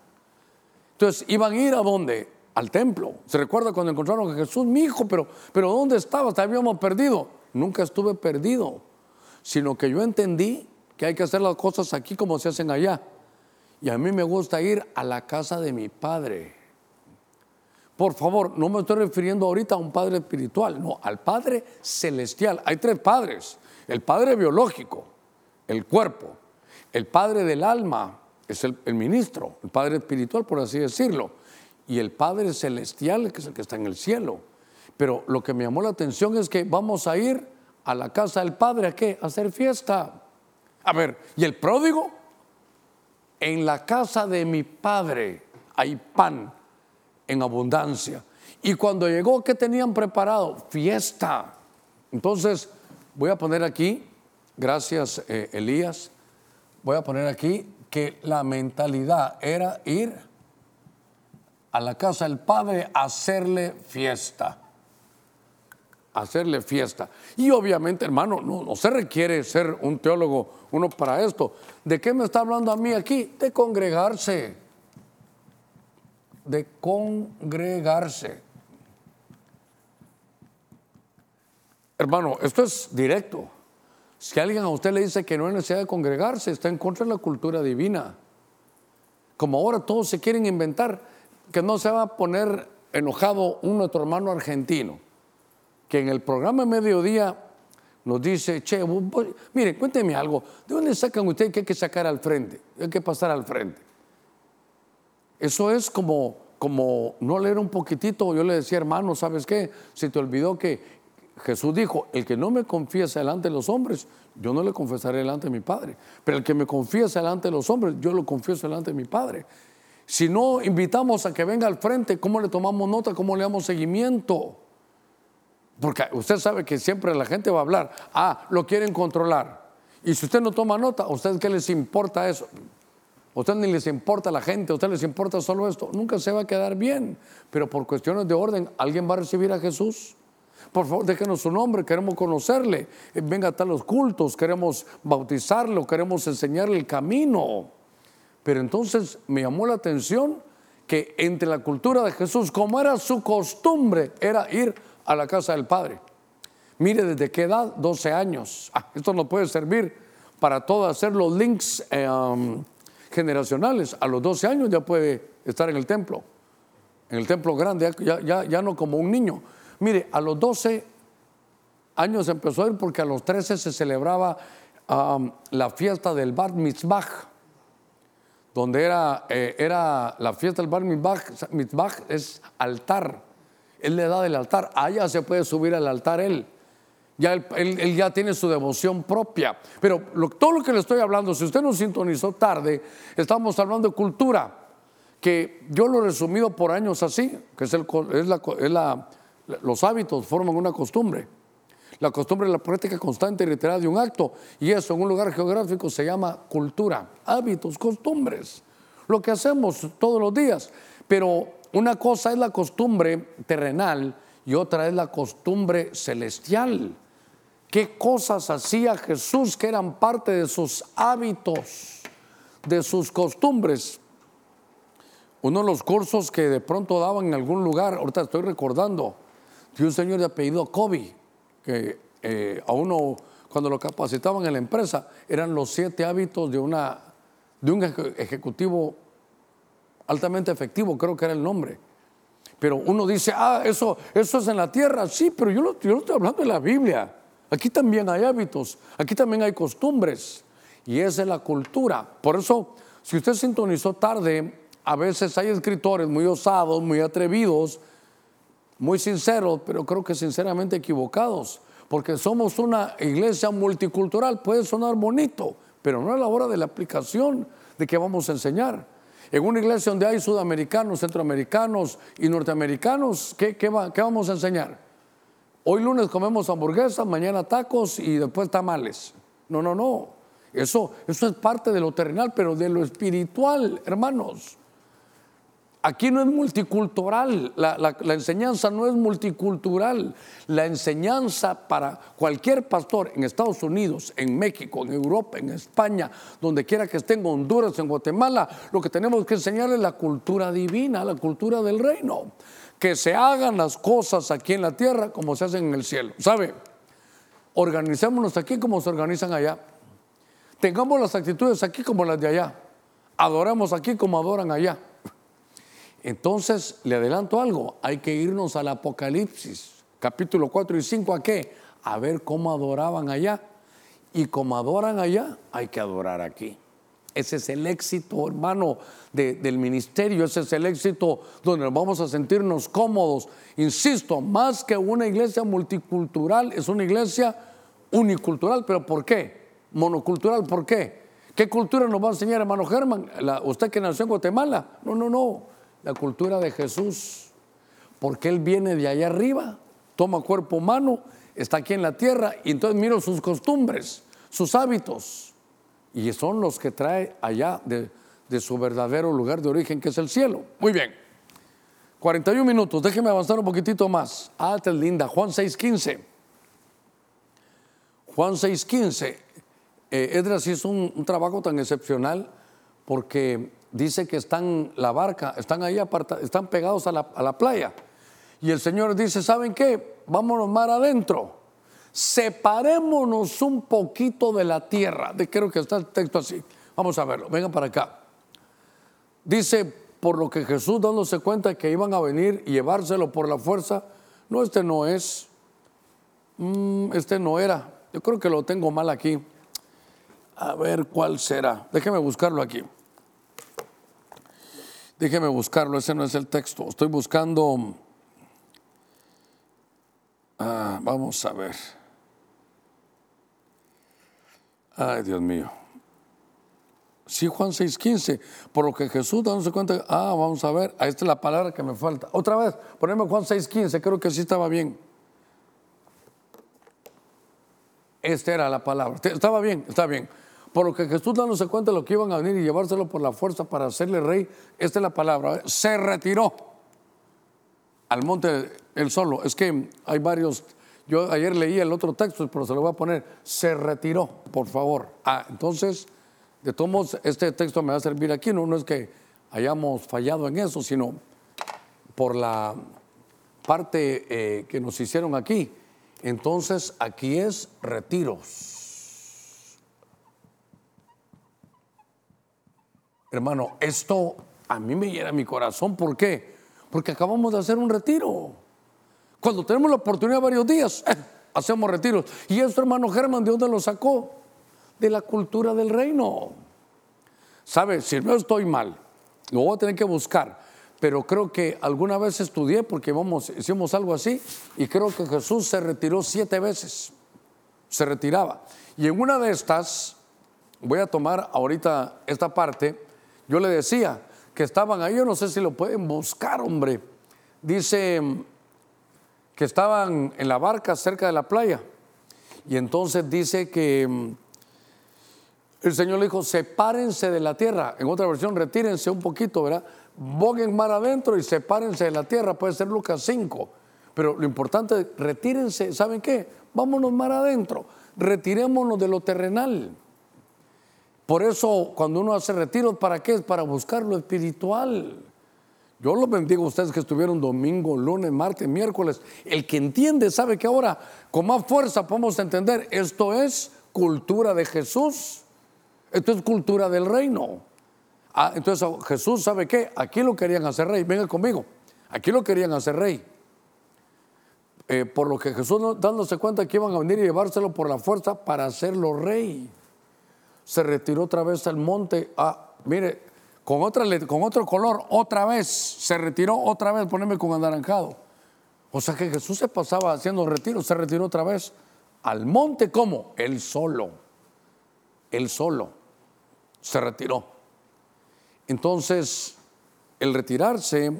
A: Entonces, iban a ir a dónde? Al templo. ¿Se recuerda cuando encontraron a Jesús? Mi hijo, pero, pero ¿dónde estabas? Te habíamos perdido. Nunca estuve perdido, sino que yo entendí que hay que hacer las cosas aquí como se hacen allá. Y a mí me gusta ir a la casa de mi padre. Por favor, no me estoy refiriendo ahorita a un padre espiritual, no, al padre celestial. Hay tres padres. El padre biológico, el cuerpo. El padre del alma es el, ministro, el padre espiritual, por así decirlo. Y el padre celestial, que es el que está en el cielo. Pero lo que me llamó la atención es que vamos a ir a la casa del padre, ¿a qué? A hacer fiesta. A ver, ¿y el pródigo? En la casa de mi padre hay pan en abundancia. Y cuando llegó, ¿qué tenían preparado? Fiesta. Entonces, voy a poner aquí, gracias eh, Elías, voy a poner aquí que la mentalidad era ir a la casa del Padre a hacerle fiesta. Hacerle fiesta. Y obviamente, hermano, no, se requiere ser un teólogo uno para esto. ¿De qué me está hablando a mí aquí? De congregarse. De congregarse. Hermano, esto es directo. Si alguien a usted le dice que no hay necesidad de congregarse, está en contra de la cultura divina. Como ahora todos se quieren inventar, que no se va a poner enojado un nuestro hermano argentino, que en el programa mediodía nos dice, che, mire, cuénteme algo, ¿de dónde sacan ustedes que hay que sacar al frente? Hay que pasar al frente. Eso es como, como no leer un poquitito, yo le decía, hermano, ¿sabes qué? Se te olvidó que Jesús dijo, el que no me confiesa delante de los hombres, yo no le confesaré delante de mi Padre. Pero el que me confiesa delante de los hombres, yo lo confieso delante de mi Padre. Si no invitamos a que venga al frente, ¿cómo le tomamos nota? ¿Cómo le damos seguimiento? Porque usted sabe que siempre la gente va a hablar, ah, lo quieren controlar. Y si usted no toma nota, ¿a ustedes qué les importa eso? ¿A ustedes ni les importa la gente? ¿A ustedes les importa solo esto? Nunca se va a quedar bien. Pero por cuestiones de orden, ¿alguien va a recibir a Jesús? Por favor, déjenos su nombre, queremos conocerle. Eh, venga a los cultos, queremos bautizarlo, queremos enseñarle el camino. Pero entonces me llamó la atención que entre la cultura de Jesús, como era su costumbre, era ir a la casa del Padre. Mire, ¿desde qué edad? 12 años. Ah, esto nos puede servir para todo hacer los links eh, um, generacionales. A los 12 años ya puede estar en el templo, en el templo grande, ya, ya, no como un niño. Mire, a los 12 años empezó a ir porque a los 13 se celebraba um, la fiesta del Bar Mitzvah, donde era, eh, era la fiesta del Bar Mitzvah, Mitzvah es altar él le da del altar. Allá se puede subir al altar él. Ya él, ya tiene su devoción propia. Pero todo lo que le estoy hablando, si usted no sintonizó tarde, estamos hablando de cultura, que yo lo he resumido por años así, que es, el, es, la, los hábitos forman una costumbre. La costumbre es la práctica constante y reiterada de un acto. Y eso en un lugar geográfico se llama cultura, hábitos, costumbres. Lo que hacemos todos los días. Pero una cosa es la costumbre terrenal y otra es la costumbre celestial. ¿Qué cosas hacía Jesús que eran parte de sus hábitos, de sus costumbres? Uno de los cursos que de pronto daban en algún lugar, ahorita estoy recordando, de un señor de apellido Kobe, que eh, a uno cuando lo capacitaban en la empresa eran los siete hábitos de, una, de un ejecutivo altamente efectivo, creo que era el nombre. Pero uno dice, ah, eso, eso es en la tierra. Sí, pero yo, yo estoy hablando de la Biblia. Aquí también hay hábitos, aquí también hay costumbres. Y esa es la cultura. Por eso, si usted sintonizó tarde, a veces hay escritores muy osados, muy atrevidos, muy sinceros, pero creo que sinceramente equivocados. Porque somos una iglesia multicultural. Puede sonar bonito, pero no a la hora de la aplicación de que vamos a enseñar. En una iglesia donde hay sudamericanos, centroamericanos y norteamericanos, ¿qué, qué vamos a enseñar? Hoy lunes comemos hamburguesas, mañana tacos y después tamales. No, no, no. Eso, eso es parte de lo terrenal, pero de lo espiritual, hermanos. Aquí no es multicultural, la, enseñanza no es multicultural. La enseñanza para cualquier pastor en Estados Unidos, en México, en Europa, en España, donde quiera que esté, en Honduras, en Guatemala, lo que tenemos que enseñar es la cultura divina, la cultura del reino. Que se hagan las cosas aquí en la tierra como se hacen en el cielo. ¿Sabe? Organizémonos aquí como se organizan allá. Tengamos las actitudes aquí como las de allá. Adoramos aquí como adoran allá. Entonces, le adelanto algo, hay que irnos al Apocalipsis, capítulo 4 y 5, ¿a qué? A ver cómo adoraban allá. Y como adoran allá, hay que adorar aquí. Ese es el éxito, hermano, del ministerio, ese es el éxito donde vamos a sentirnos cómodos. Insisto, más que una iglesia multicultural, es una iglesia unicultural, pero ¿por qué? Monocultural, ¿por qué? ¿Qué cultura nos va a enseñar, hermano Germán? ¿Usted que nació en Guatemala? No, no, no la cultura de Jesús, porque Él viene de allá arriba, toma cuerpo humano, está aquí en la tierra y entonces miro sus costumbres, sus hábitos, y son los que trae allá de, su verdadero lugar de origen, que es el cielo. Muy bien. 41 minutos, déjeme avanzar un poquitito más. Ah, es linda. Juan 6.15. Juan 6.15. Eh, Edras hizo un trabajo tan excepcional porque dice que están la barca, están ahí están pegados a la, playa. Y el Señor dice, ¿saben qué? Vámonos mar adentro. Separémonos un poquito de la tierra. De, creo que está el texto así. Vamos a verlo. Vengan para acá. Dice, por lo que Jesús dándose cuenta que iban a venir y llevárselo por la fuerza. No, este no es. Mm, este no era. Yo creo que lo tengo mal aquí. A ver cuál será. Déjeme buscarlo aquí. Déjeme buscarlo, ese no es el texto. Estoy buscando... Ah, vamos a ver. Ay, Dios mío. Sí, Juan 6:15. Por lo que Jesús dándose cuenta, ah, vamos a ver, ahí está la palabra que me falta. Otra vez, poneme Juan 6:15, creo que sí estaba bien. Esta era la palabra. Estaba bien, está bien. Por lo que Jesús dándose cuenta de lo que iban a venir y llevárselo por la fuerza para hacerle rey, esta es la palabra, se retiró al monte él solo. Es que hay varios, yo ayer leí el otro texto, pero se lo voy a poner, se retiró, por favor. Ah, entonces, de todos este texto me va a servir aquí, no, no es que hayamos fallado en eso, sino por la parte eh, que nos hicieron aquí. Entonces, aquí es retiros Hermano, esto a mí me llena mi corazón. ¿Por qué? Porque acabamos de hacer un retiro. Cuando tenemos la oportunidad varios días, eh, hacemos retiros. Y esto, hermano Germán, ¿de dónde lo sacó? De la cultura del reino. ¿Sabe? Si no estoy mal, lo voy a tener que buscar. Pero creo que alguna vez estudié porque hicimos algo así y creo que Jesús se retiró siete veces. Se retiraba. Y en una de estas, voy a tomar ahorita esta parte yo le decía que estaban ahí, yo no sé si lo pueden buscar, hombre. Dice que estaban en la barca cerca de la playa. Y entonces dice que mm, el Señor le dijo, sepárense de la tierra. En otra versión, retírense un poquito, ¿verdad? Boguen mar adentro y sepárense de la tierra. Puede ser Lucas 5. Pero lo importante es, retírense, ¿saben qué? Vámonos mar adentro. Retirémonos de lo terrenal. Por eso, cuando uno hace retiros, ¿para qué? Es para buscar lo espiritual. Yo los bendigo a ustedes que estuvieron domingo, lunes, martes, miércoles. El que entiende sabe que ahora con más fuerza podemos entender, esto es cultura de Jesús, esto es cultura del reino. Ah, entonces Jesús sabe qué, aquí lo querían hacer rey, venga conmigo, aquí lo querían hacer rey. Eh, por lo que Jesús dándose cuenta que iban a venir y llevárselo por la fuerza para hacerlo rey se retiró otra vez al monte. Ah, mire, con, otra, con otro color, otra vez, se retiró otra vez, ponerme con anaranjado. O sea que Jesús se pasaba haciendo retiro, se retiró otra vez al monte, ¿cómo? Él solo, él solo, se retiró. Entonces, el retirarse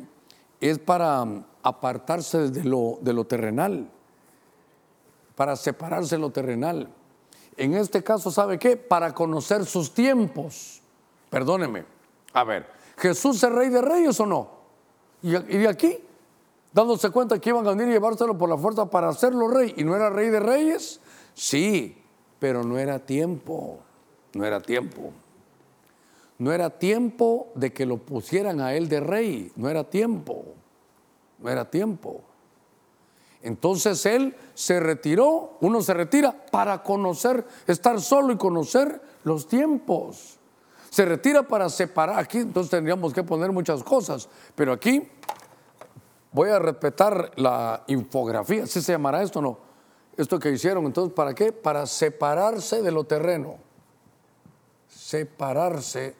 A: es para apartarse de lo, de lo terrenal, para separarse de lo terrenal. En este caso, ¿sabe qué? Para conocer sus tiempos. Perdóneme. A ver, ¿Jesús es rey de reyes o no? Y, de aquí, dándose cuenta que iban a venir y llevárselo por la fuerza para hacerlo rey, y no era rey de reyes, sí, pero no era tiempo, no era tiempo. No era tiempo de que lo pusieran a él de rey, no era tiempo, no era tiempo. Entonces él se retiró, uno se retira para conocer, estar solo y conocer los tiempos. Se retira para separar, aquí entonces tendríamos que poner muchas cosas, pero aquí voy a respetar la infografía, ¿sí se llamará esto o no? Esto que hicieron, entonces, ¿para qué? Para separarse de lo terreno. Separarse.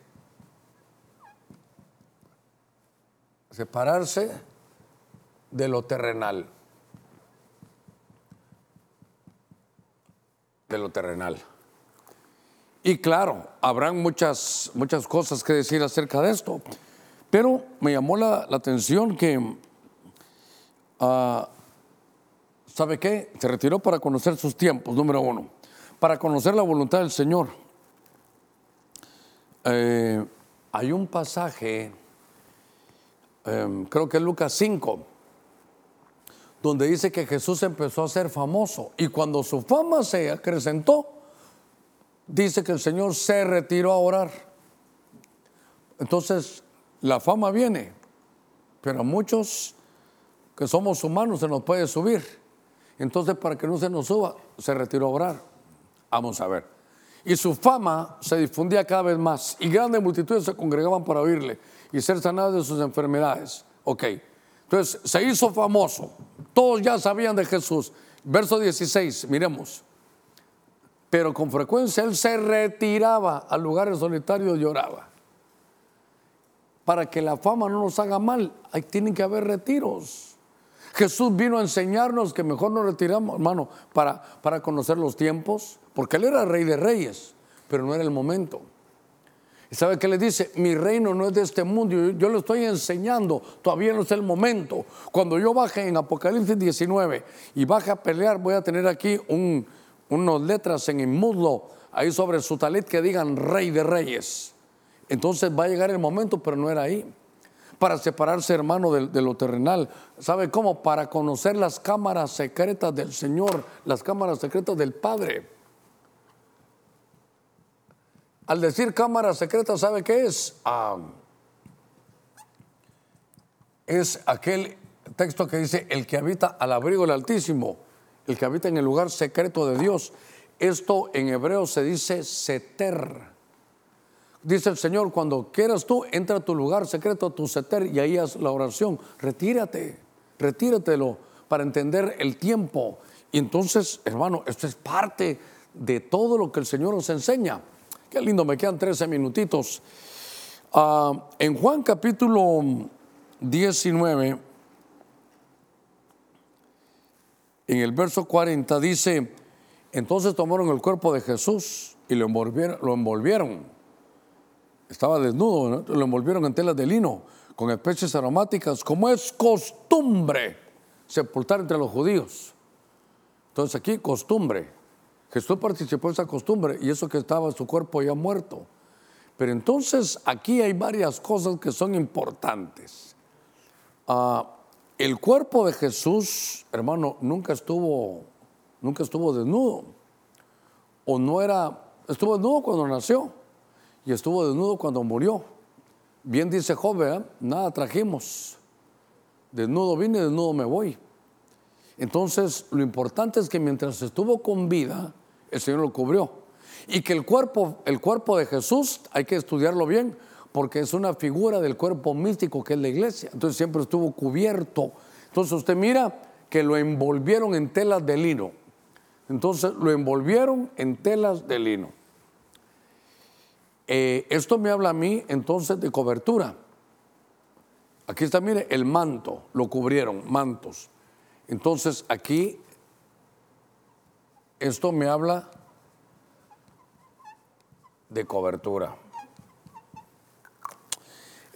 A: Separarse de lo terrenal. De lo terrenal. Y claro, habrán muchas, muchas cosas que decir acerca de esto, pero me llamó la, atención que, uh, ¿sabe qué? Se retiró para conocer sus tiempos, número uno, para conocer la voluntad del Señor. Eh, hay un pasaje, em, creo que es Lucas 5, donde dice que Jesús empezó a ser famoso y cuando su fama se acrecentó, dice que el Señor se retiró a orar. Entonces, la fama viene, pero a muchos que somos humanos se nos puede subir. Entonces, para que no se nos suba, se retiró a orar. Vamos a ver. Y su fama se difundía cada vez más y grandes multitudes se congregaban para oírle y ser sanados de sus enfermedades. Ok. Entonces, se hizo famoso. Todos ya sabían de Jesús. Verso 16, miremos pero con frecuencia él se retiraba a lugares solitarios y lloraba. Para que la fama no nos haga mal, hay, tienen que haber retiros. Jesús vino a enseñarnos que mejor nos retiramos, hermano, para, para conocer los tiempos, porque él era rey de reyes, pero no era el momento. ¿Y sabe qué le dice? Mi reino no es de este mundo, yo, yo, lo estoy enseñando, todavía no es el momento. Cuando yo baje en Apocalipsis 19 y baje a pelear, voy a tener aquí un, unas letras en muslo ahí sobre su talet que digan Rey de Reyes. Entonces va a llegar el momento, pero no era ahí. Para separarse, hermano, de, lo terrenal. ¿Sabe cómo? Para conocer las cámaras secretas del Señor, las cámaras secretas del Padre. Al decir cámaras secretas, ¿sabe qué es? Ah, es aquel texto que dice, el que habita al abrigo del Altísimo el que habita en el lugar secreto de Dios. Esto en hebreo se dice seter. Dice el Señor, cuando quieras tú, entra a tu lugar secreto, tu seter, y ahí haz la oración. Retírate, retíratelo para entender el tiempo. Y entonces, hermano, esto es parte de todo lo que el Señor nos enseña. Qué lindo, me quedan 13 minutitos. Ah, en Juan capítulo 19, en el verso 40 dice, entonces tomaron el cuerpo de Jesús y lo envolvieron. Lo envolvieron. Estaba desnudo, lo envolvieron en telas de lino con especies aromáticas, como es costumbre sepultar entre los judíos. Entonces aquí costumbre. Jesús participó en esa costumbre y eso que estaba su cuerpo ya muerto. Pero entonces aquí hay varias cosas que son importantes. Ah, el cuerpo de Jesús, hermano, nunca estuvo, nunca estuvo desnudo. O no era, estuvo desnudo cuando nació y estuvo desnudo cuando murió. Bien dice Job, ¿eh? nada trajimos. Desnudo vine, desnudo me voy. Entonces, lo importante es que mientras estuvo con vida, el Señor lo cubrió. Y que el cuerpo, el cuerpo de Jesús, hay que estudiarlo bien, porque es una figura del cuerpo místico que es la iglesia. Entonces siempre estuvo cubierto. Entonces usted mira que lo envolvieron en telas de lino. Entonces lo envolvieron en telas de lino. Eh, esto me habla a mí entonces de cobertura. Aquí está, mire, el manto, lo cubrieron, mantos. Entonces aquí, esto me habla de cobertura.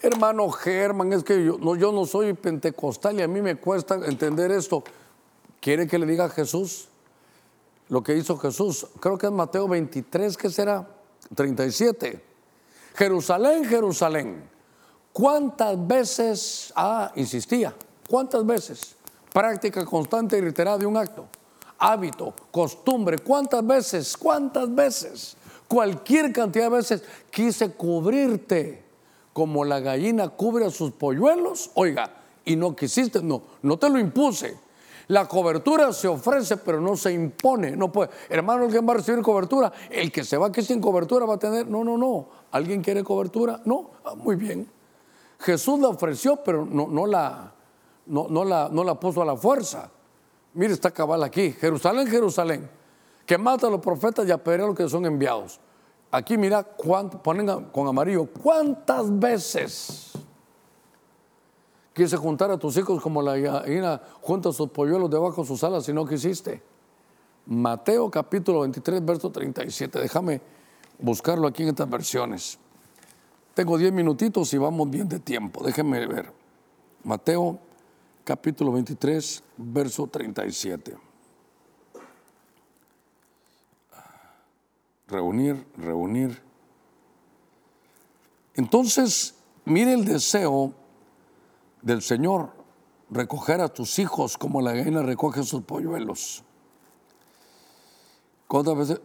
A: Hermano Germán, es que yo no, soy pentecostal y a mí me cuesta entender esto. ¿Quiere que le diga a Jesús lo que hizo Jesús? Creo que es Mateo 23, ¿qué será? 37. Jerusalén, Jerusalén. ¿Cuántas veces, ah, insistía, cuántas veces? Práctica constante y reiterada de un acto. Hábito, costumbre, ¿cuántas veces? ¿Cuántas veces? Cualquier cantidad de veces quise cubrirte como la gallina cubre a sus polluelos, oiga, y no quisiste, no, no te lo impuse. La cobertura se ofrece, pero no se impone. No puede. Hermano, ¿alguien va a recibir cobertura? El que se va aquí sin cobertura va a tener. No, no, no. ¿Alguien quiere cobertura? No. Ah, muy bien. Jesús la ofreció, pero no, la, no, la, no la puso a la fuerza. Mire, está cabal aquí. Jerusalén, Jerusalén, que mata a los profetas y apedrea a los que son enviados. Aquí mira, ponen con amarillo, ¿cuántas veces quise juntar a tus hijos como la gallina junta sus polluelos debajo de sus alas y no quisiste? Mateo capítulo 23, verso 37. Déjame buscarlo aquí en estas versiones. Tengo 10 minutitos y vamos bien de tiempo. Déjenme ver. Mateo capítulo 23, verso 37. reunir, reunir. Entonces, mire el deseo del Señor, recoger a tus hijos como la gallina recoge sus polluelos.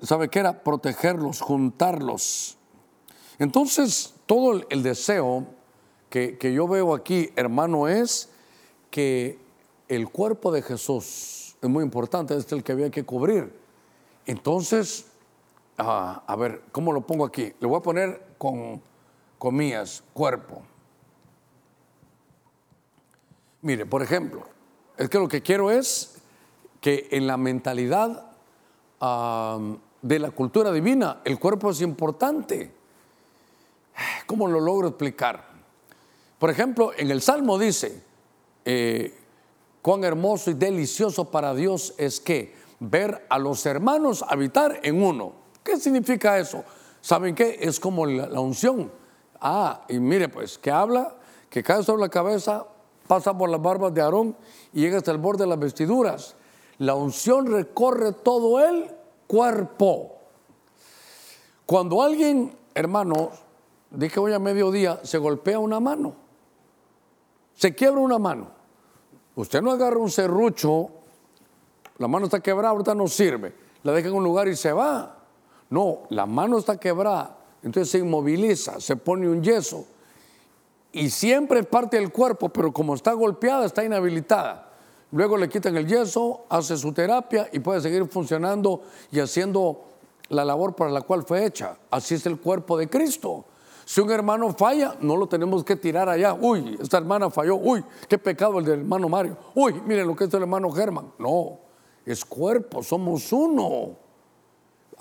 A: ¿Sabe qué era? Protegerlos, juntarlos. Entonces, todo el deseo que, que yo veo aquí, hermano, es que el cuerpo de Jesús es muy importante, es el que había que cubrir. Entonces, Ah, a ver, ¿cómo lo pongo aquí? Le voy a poner con comillas, cuerpo. Mire, por ejemplo, es que lo que quiero es que en la mentalidad de la cultura divina, el cuerpo es importante. ¿Cómo lo logro explicar? Por ejemplo, en el Salmo dice, eh, cuán hermoso y delicioso para Dios es que ver a los hermanos habitar en uno. ¿Qué significa eso? ¿Saben qué? Es como la, unción. Ah, y mire pues, que habla, que cae sobre la cabeza, pasa por las barbas de Aarón y llega hasta el borde de las vestiduras. La unción recorre todo el cuerpo. Cuando alguien, hermano, dije hoy a mediodía, se golpea una mano, se quiebra una mano. Usted no agarra un serrucho, la mano está quebrada, ahorita no sirve, la deja en un lugar y se va. No, la mano está quebrada, entonces se inmoviliza, se pone un yeso y siempre es parte del cuerpo, pero como está golpeada, está inhabilitada. Luego le quitan el yeso, hace su terapia y puede seguir funcionando y haciendo la labor para la cual fue hecha. Así es el cuerpo de Cristo. Si un hermano falla, no lo tenemos que tirar allá. Uy, esta hermana falló. Uy, qué pecado el del hermano Mario. Uy, miren lo que es el hermano Germán. No, es cuerpo, somos uno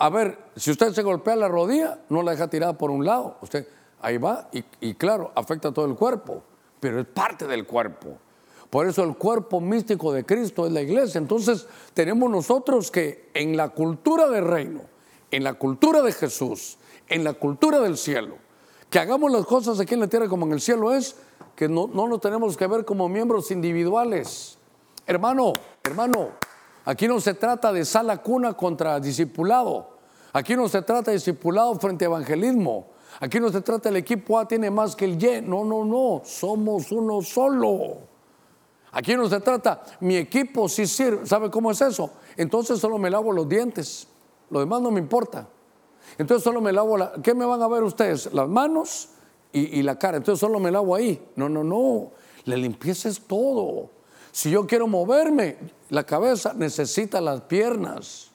A: a ver, si usted se golpea la rodilla, no la deja tirada por un lado. Usted ahí va y, claro, afecta a todo el cuerpo, pero es parte del cuerpo. Por eso el cuerpo místico de Cristo es la iglesia. Entonces tenemos nosotros que en la cultura del reino, en la cultura de Jesús, en la cultura del cielo, que hagamos las cosas aquí en la tierra como en el cielo es que no, no nos tenemos que ver como miembros individuales. Hermano, hermano, Aquí no se trata de sala cuna contra discipulado. Aquí no se trata de discipulado frente a evangelismo. Aquí no se trata el equipo A tiene más que el Y. No, no, no. Somos uno solo. Aquí no se trata, mi equipo sí sirve. ¿Sabe cómo es eso? Entonces solo me lavo los dientes. Lo demás no me importa. Entonces solo me lavo la... ¿Qué me van a ver ustedes? Las manos y, la cara. Entonces solo me lavo ahí. No, no, no. La limpieza es todo. Si yo quiero moverme, la cabeza necesita las piernas.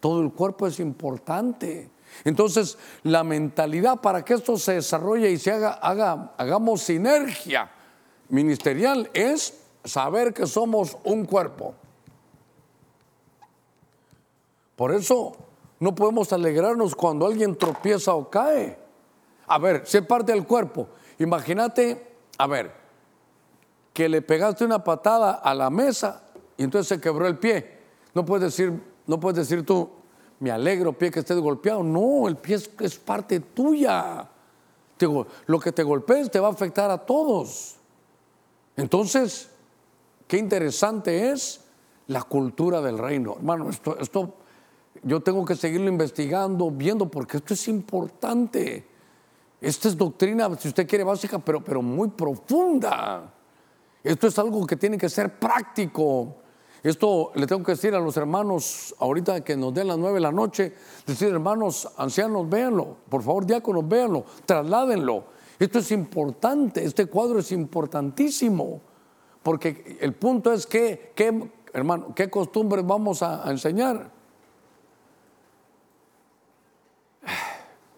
A: Todo el cuerpo es importante. Entonces, la mentalidad para que esto se desarrolle y se haga, haga, hagamos sinergia ministerial es saber que somos un cuerpo. Por eso no podemos alegrarnos cuando alguien tropieza o cae. A ver, si es parte del cuerpo. Imagínate, a ver, que le pegaste una patada a la mesa y entonces se quebró el pie. No puedes decir, no puedes decir tú, me alegro pie que estés golpeado. No, el pie es, parte tuya. lo que te golpees te va a afectar a todos. Entonces, qué interesante es la cultura del reino. Hermano, esto yo tengo que seguirlo investigando, viendo, porque esto es importante. Esta es doctrina, si usted quiere, básica, pero, pero muy profunda. Esto es algo que tiene que ser práctico. Esto le tengo que decir a los hermanos ahorita que nos den las nueve de la noche, decir hermanos ancianos, véanlo, por favor diáconos, véanlo, trasládenlo. Esto es importante, este cuadro es importantísimo, porque el punto es que, hermano, ¿qué costumbres vamos a enseñar?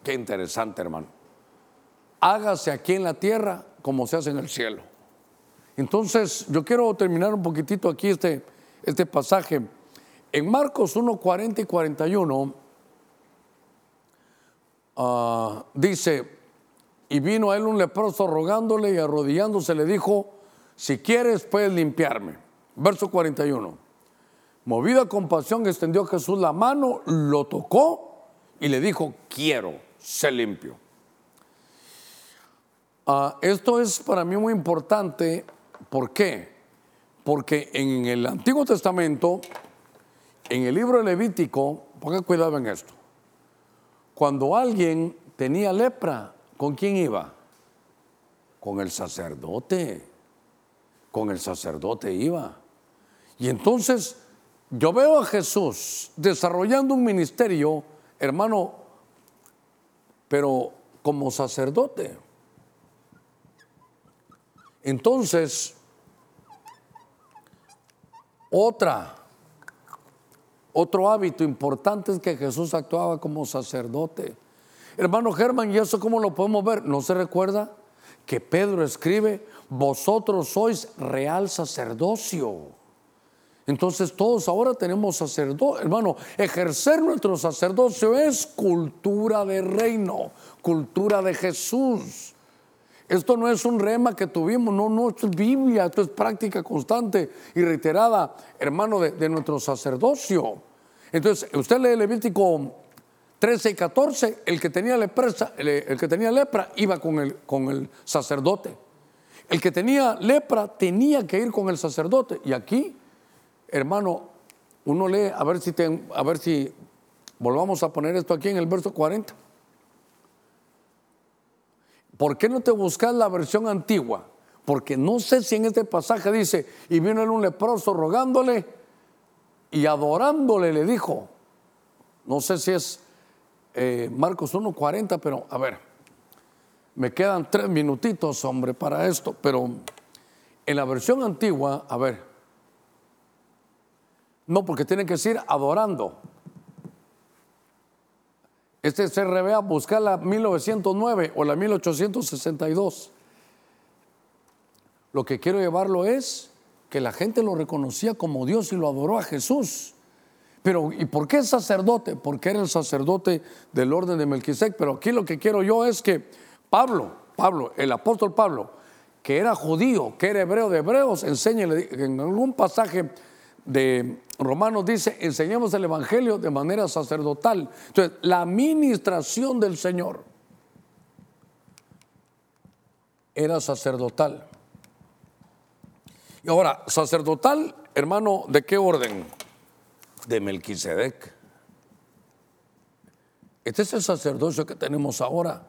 A: Qué interesante, hermano. Hágase aquí en la tierra como se hace en el cielo. Entonces, yo quiero terminar un poquitito aquí este, este pasaje. En Marcos 1, 40 y 41 ah, dice, y vino a él un leproso rogándole y arrodillándose le dijo, si quieres puedes limpiarme. Verso 41. Movida compasión extendió Jesús la mano, lo tocó y le dijo, quiero se limpio. Ah, esto es para mí muy importante. ¿Por qué? Porque en el Antiguo Testamento, en el libro de Levítico, pongan cuidado en esto. Cuando alguien tenía lepra, ¿con quién iba? Con el sacerdote. Con el sacerdote iba. Y entonces yo veo a Jesús desarrollando un ministerio, hermano, pero como sacerdote. Entonces, otra, otro hábito importante es que Jesús actuaba como sacerdote. Hermano Germán, ¿y eso cómo lo podemos ver? ¿No se recuerda que Pedro escribe, vosotros sois real sacerdocio? Entonces todos ahora tenemos sacerdocio. Hermano, ejercer nuestro sacerdocio es cultura de reino, cultura de Jesús. Esto no es un rema que tuvimos, no, no, esto es Biblia, esto es práctica constante y reiterada, hermano, de, nuestro sacerdocio. Entonces, usted lee Levítico 13 y 14, el que tenía, lepra, el que tenía lepra iba con el, con el sacerdote. El que tenía lepra tenía que ir con el sacerdote. Y aquí hermano, uno lee, a ver si, a ver si volvamos a poner esto aquí en el verso 40. ¿Por qué no te buscas la versión antigua? Porque no sé si en este pasaje dice, y vino él un leproso rogándole y adorándole le dijo, no sé si es eh, Marcos 1.40, pero a ver, me quedan tres minutitos, hombre, para esto, pero en la versión antigua, a ver, no, porque tiene que decir adorando. Este se revea buscar la 1909 o la 1862. Lo que quiero llevarlo es que la gente lo reconocía como Dios y lo adoró a Jesús. Pero, ¿y por qué sacerdote? Porque era el sacerdote del orden de Melquisec. Pero aquí lo que quiero yo es que Pablo, Pablo, el apóstol Pablo, que era judío, que era hebreo de hebreos, enseña en algún pasaje de Romanos dice, enseñemos el Evangelio de manera sacerdotal. Entonces, la administración del Señor era sacerdotal. Y ahora, sacerdotal, hermano, ¿de qué orden? De Melquisedec. Este es el sacerdocio que tenemos ahora.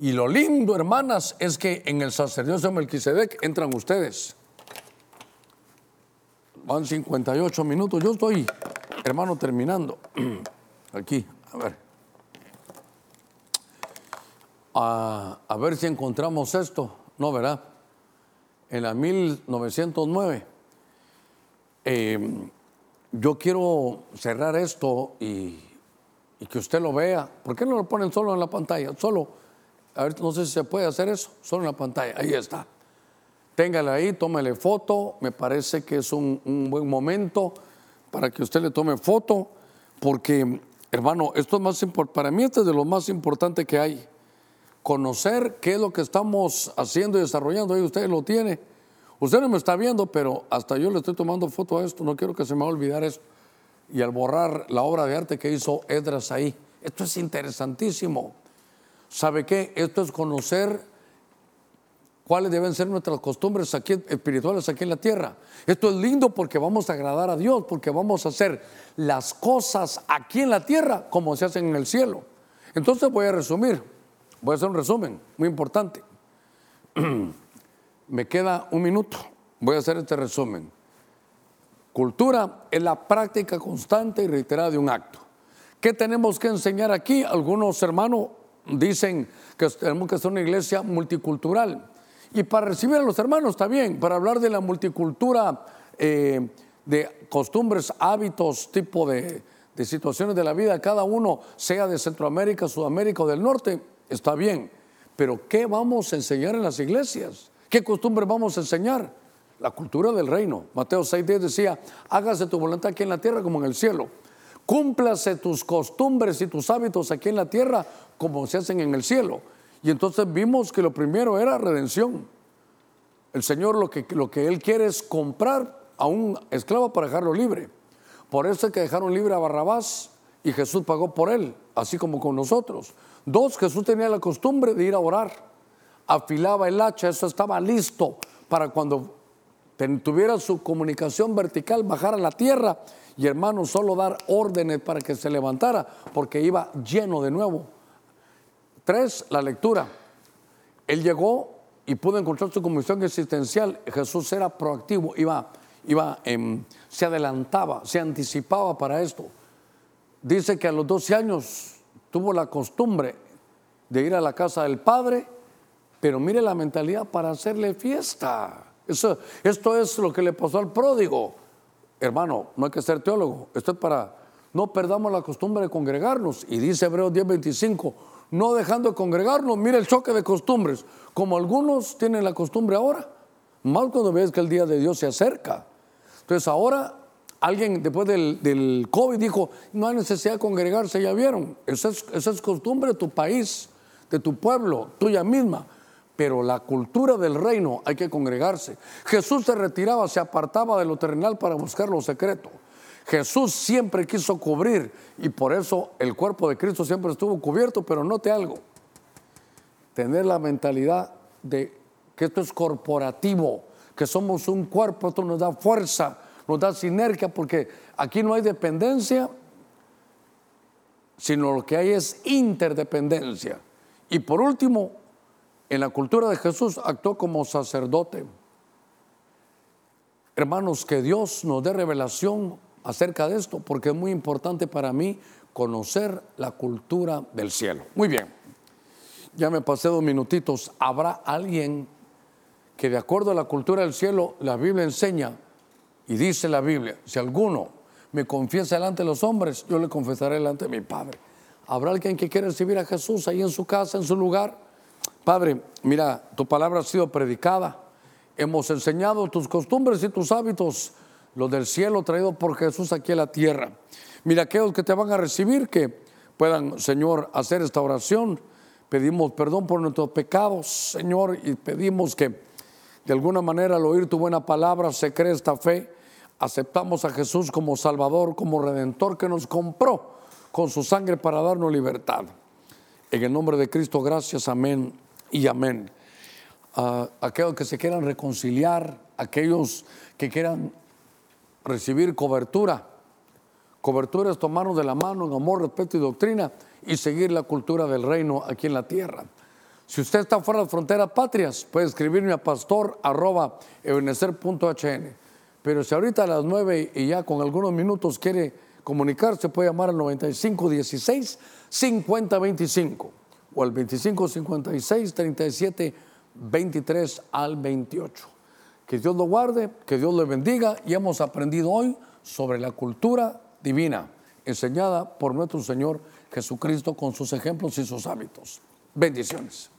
A: Y lo lindo, hermanas, es que en el sacerdocio de Melquisedec entran ustedes. Van 58 minutos. Yo estoy, hermano, terminando. Aquí, a ver. A, ver si encontramos esto. No, ¿verdad? En la 1909. Em, yo quiero cerrar esto y, y, que usted lo vea. ¿Por qué no lo ponen solo en la pantalla? Solo, a ver, no sé si se puede hacer eso. Solo en la pantalla. Ahí está téngale ahí, tómele foto, me parece que es un, buen momento para que usted le tome foto, porque, hermano, esto es más para mí este es de lo más importante que hay. Conocer qué es lo que estamos haciendo y desarrollando, ahí usted lo tiene. Usted no me está viendo, pero hasta yo le estoy tomando foto a esto, no quiero que se me va a olvidar esto. Y al borrar la obra de arte que hizo Edras ahí, esto es interesantísimo. ¿Sabe qué? Esto es conocer cuáles deben ser nuestras costumbres espirituales aquí en la tierra. Esto es lindo porque vamos a agradar a Dios, porque vamos a hacer las cosas aquí en la tierra como se hacen en el cielo. Entonces voy a resumir, voy a hacer un resumen muy importante. Me queda un minuto, voy a hacer este resumen. Cultura es la práctica constante y reiterada de un acto. ¿Qué tenemos que enseñar aquí? Algunos hermanos dicen que tenemos que ser una iglesia multicultural. Y para recibir a los hermanos bien, para hablar de la multicultura, eh, de costumbres, hábitos, tipo de, de situaciones de la vida, cada uno, sea de Centroamérica, Sudamérica o del norte, está bien. Pero ¿qué vamos a enseñar en las iglesias? ¿Qué costumbres vamos a enseñar? La cultura del reino. Mateo 6.10 decía, hágase tu voluntad aquí en la tierra como en el cielo. Cúmplase tus costumbres y tus hábitos aquí en la tierra como se hacen en el cielo. Y entonces vimos que lo primero era redención. El Señor lo que, lo que Él quiere es comprar a un esclavo para dejarlo libre. Por eso es que dejaron libre a Barrabás y Jesús pagó por él, así como con nosotros. Dos, Jesús tenía la costumbre de ir a orar. Afilaba el hacha, eso estaba listo para cuando tuviera su comunicación vertical, bajar a la tierra y hermano, solo dar órdenes para que se levantara, porque iba lleno de nuevo. Tres, la lectura. Él llegó y pudo encontrar su comisión existencial. Jesús era proactivo, iba, iba se adelantaba, se anticipaba para esto. Dice que a los 12 años tuvo la costumbre de ir a la casa del Padre, pero mire la mentalidad para hacerle fiesta. Eso, esto es lo que le pasó al pródigo. Hermano, no hay que ser teólogo, esto es para no perdamos la costumbre de congregarnos. Y dice Hebreos 10:25, no dejando de congregarnos, mire el choque de costumbres, como algunos tienen la costumbre ahora, más cuando ves que el día de Dios se acerca. Entonces ahora alguien después del, COVID dijo, no hay necesidad de congregarse, ya vieron, esa es, es costumbre de tu país, de tu pueblo, tuya misma pero la cultura del reino hay que congregarse. Jesús se retiraba, se apartaba de lo terrenal para buscar lo secreto. Jesús siempre quiso cubrir y por eso el cuerpo de Cristo siempre estuvo cubierto, pero note algo, tener la mentalidad de que esto es corporativo, que somos un cuerpo, esto nos da fuerza, nos da sinergia, porque aquí no hay dependencia, sino lo que hay es interdependencia. Y por último, en la cultura de Jesús actuó como sacerdote. Hermanos, que Dios nos dé revelación acerca de esto, porque es muy importante para mí conocer la cultura del cielo. Muy bien, ya me pasé dos minutitos. ¿Habrá alguien que de acuerdo a la cultura del cielo, la Biblia enseña y dice la Biblia, si alguno me confiesa delante de los hombres, yo le confesaré delante de mi Padre. ¿Habrá alguien que quiera recibir a Jesús ahí en su casa, en su lugar? Padre, mira, tu palabra ha sido predicada. Hemos enseñado tus costumbres y tus hábitos, lo del cielo traído por Jesús aquí a la tierra. Mira, aquellos que te van a recibir, que puedan, Señor, hacer esta oración. Pedimos perdón por nuestros pecados, Señor, y pedimos que de alguna manera al oír tu buena palabra se cree esta fe. Aceptamos a Jesús como Salvador, como Redentor que nos compró con su sangre para darnos libertad. En el nombre de Cristo, gracias, amén y amén. aquellos que se quieran reconciliar, aquellos que quieran recibir cobertura. Cobertura es tomarnos de la mano en amor, respeto y doctrina y seguir la cultura del reino aquí en la tierra. Si usted está fuera de fronteras patrias, puede escribirme a pastor arroba Pero si ahorita a las nueve y ya con algunos minutos quiere comunicarse, puede llamar al 9516 5025 o al 25 56 37 23 al 28. Que Dios lo guarde, que Dios lo bendiga y hemos aprendido hoy sobre la cultura divina enseñada por nuestro Señor Jesucristo con sus ejemplos y sus hábitos. Bendiciones.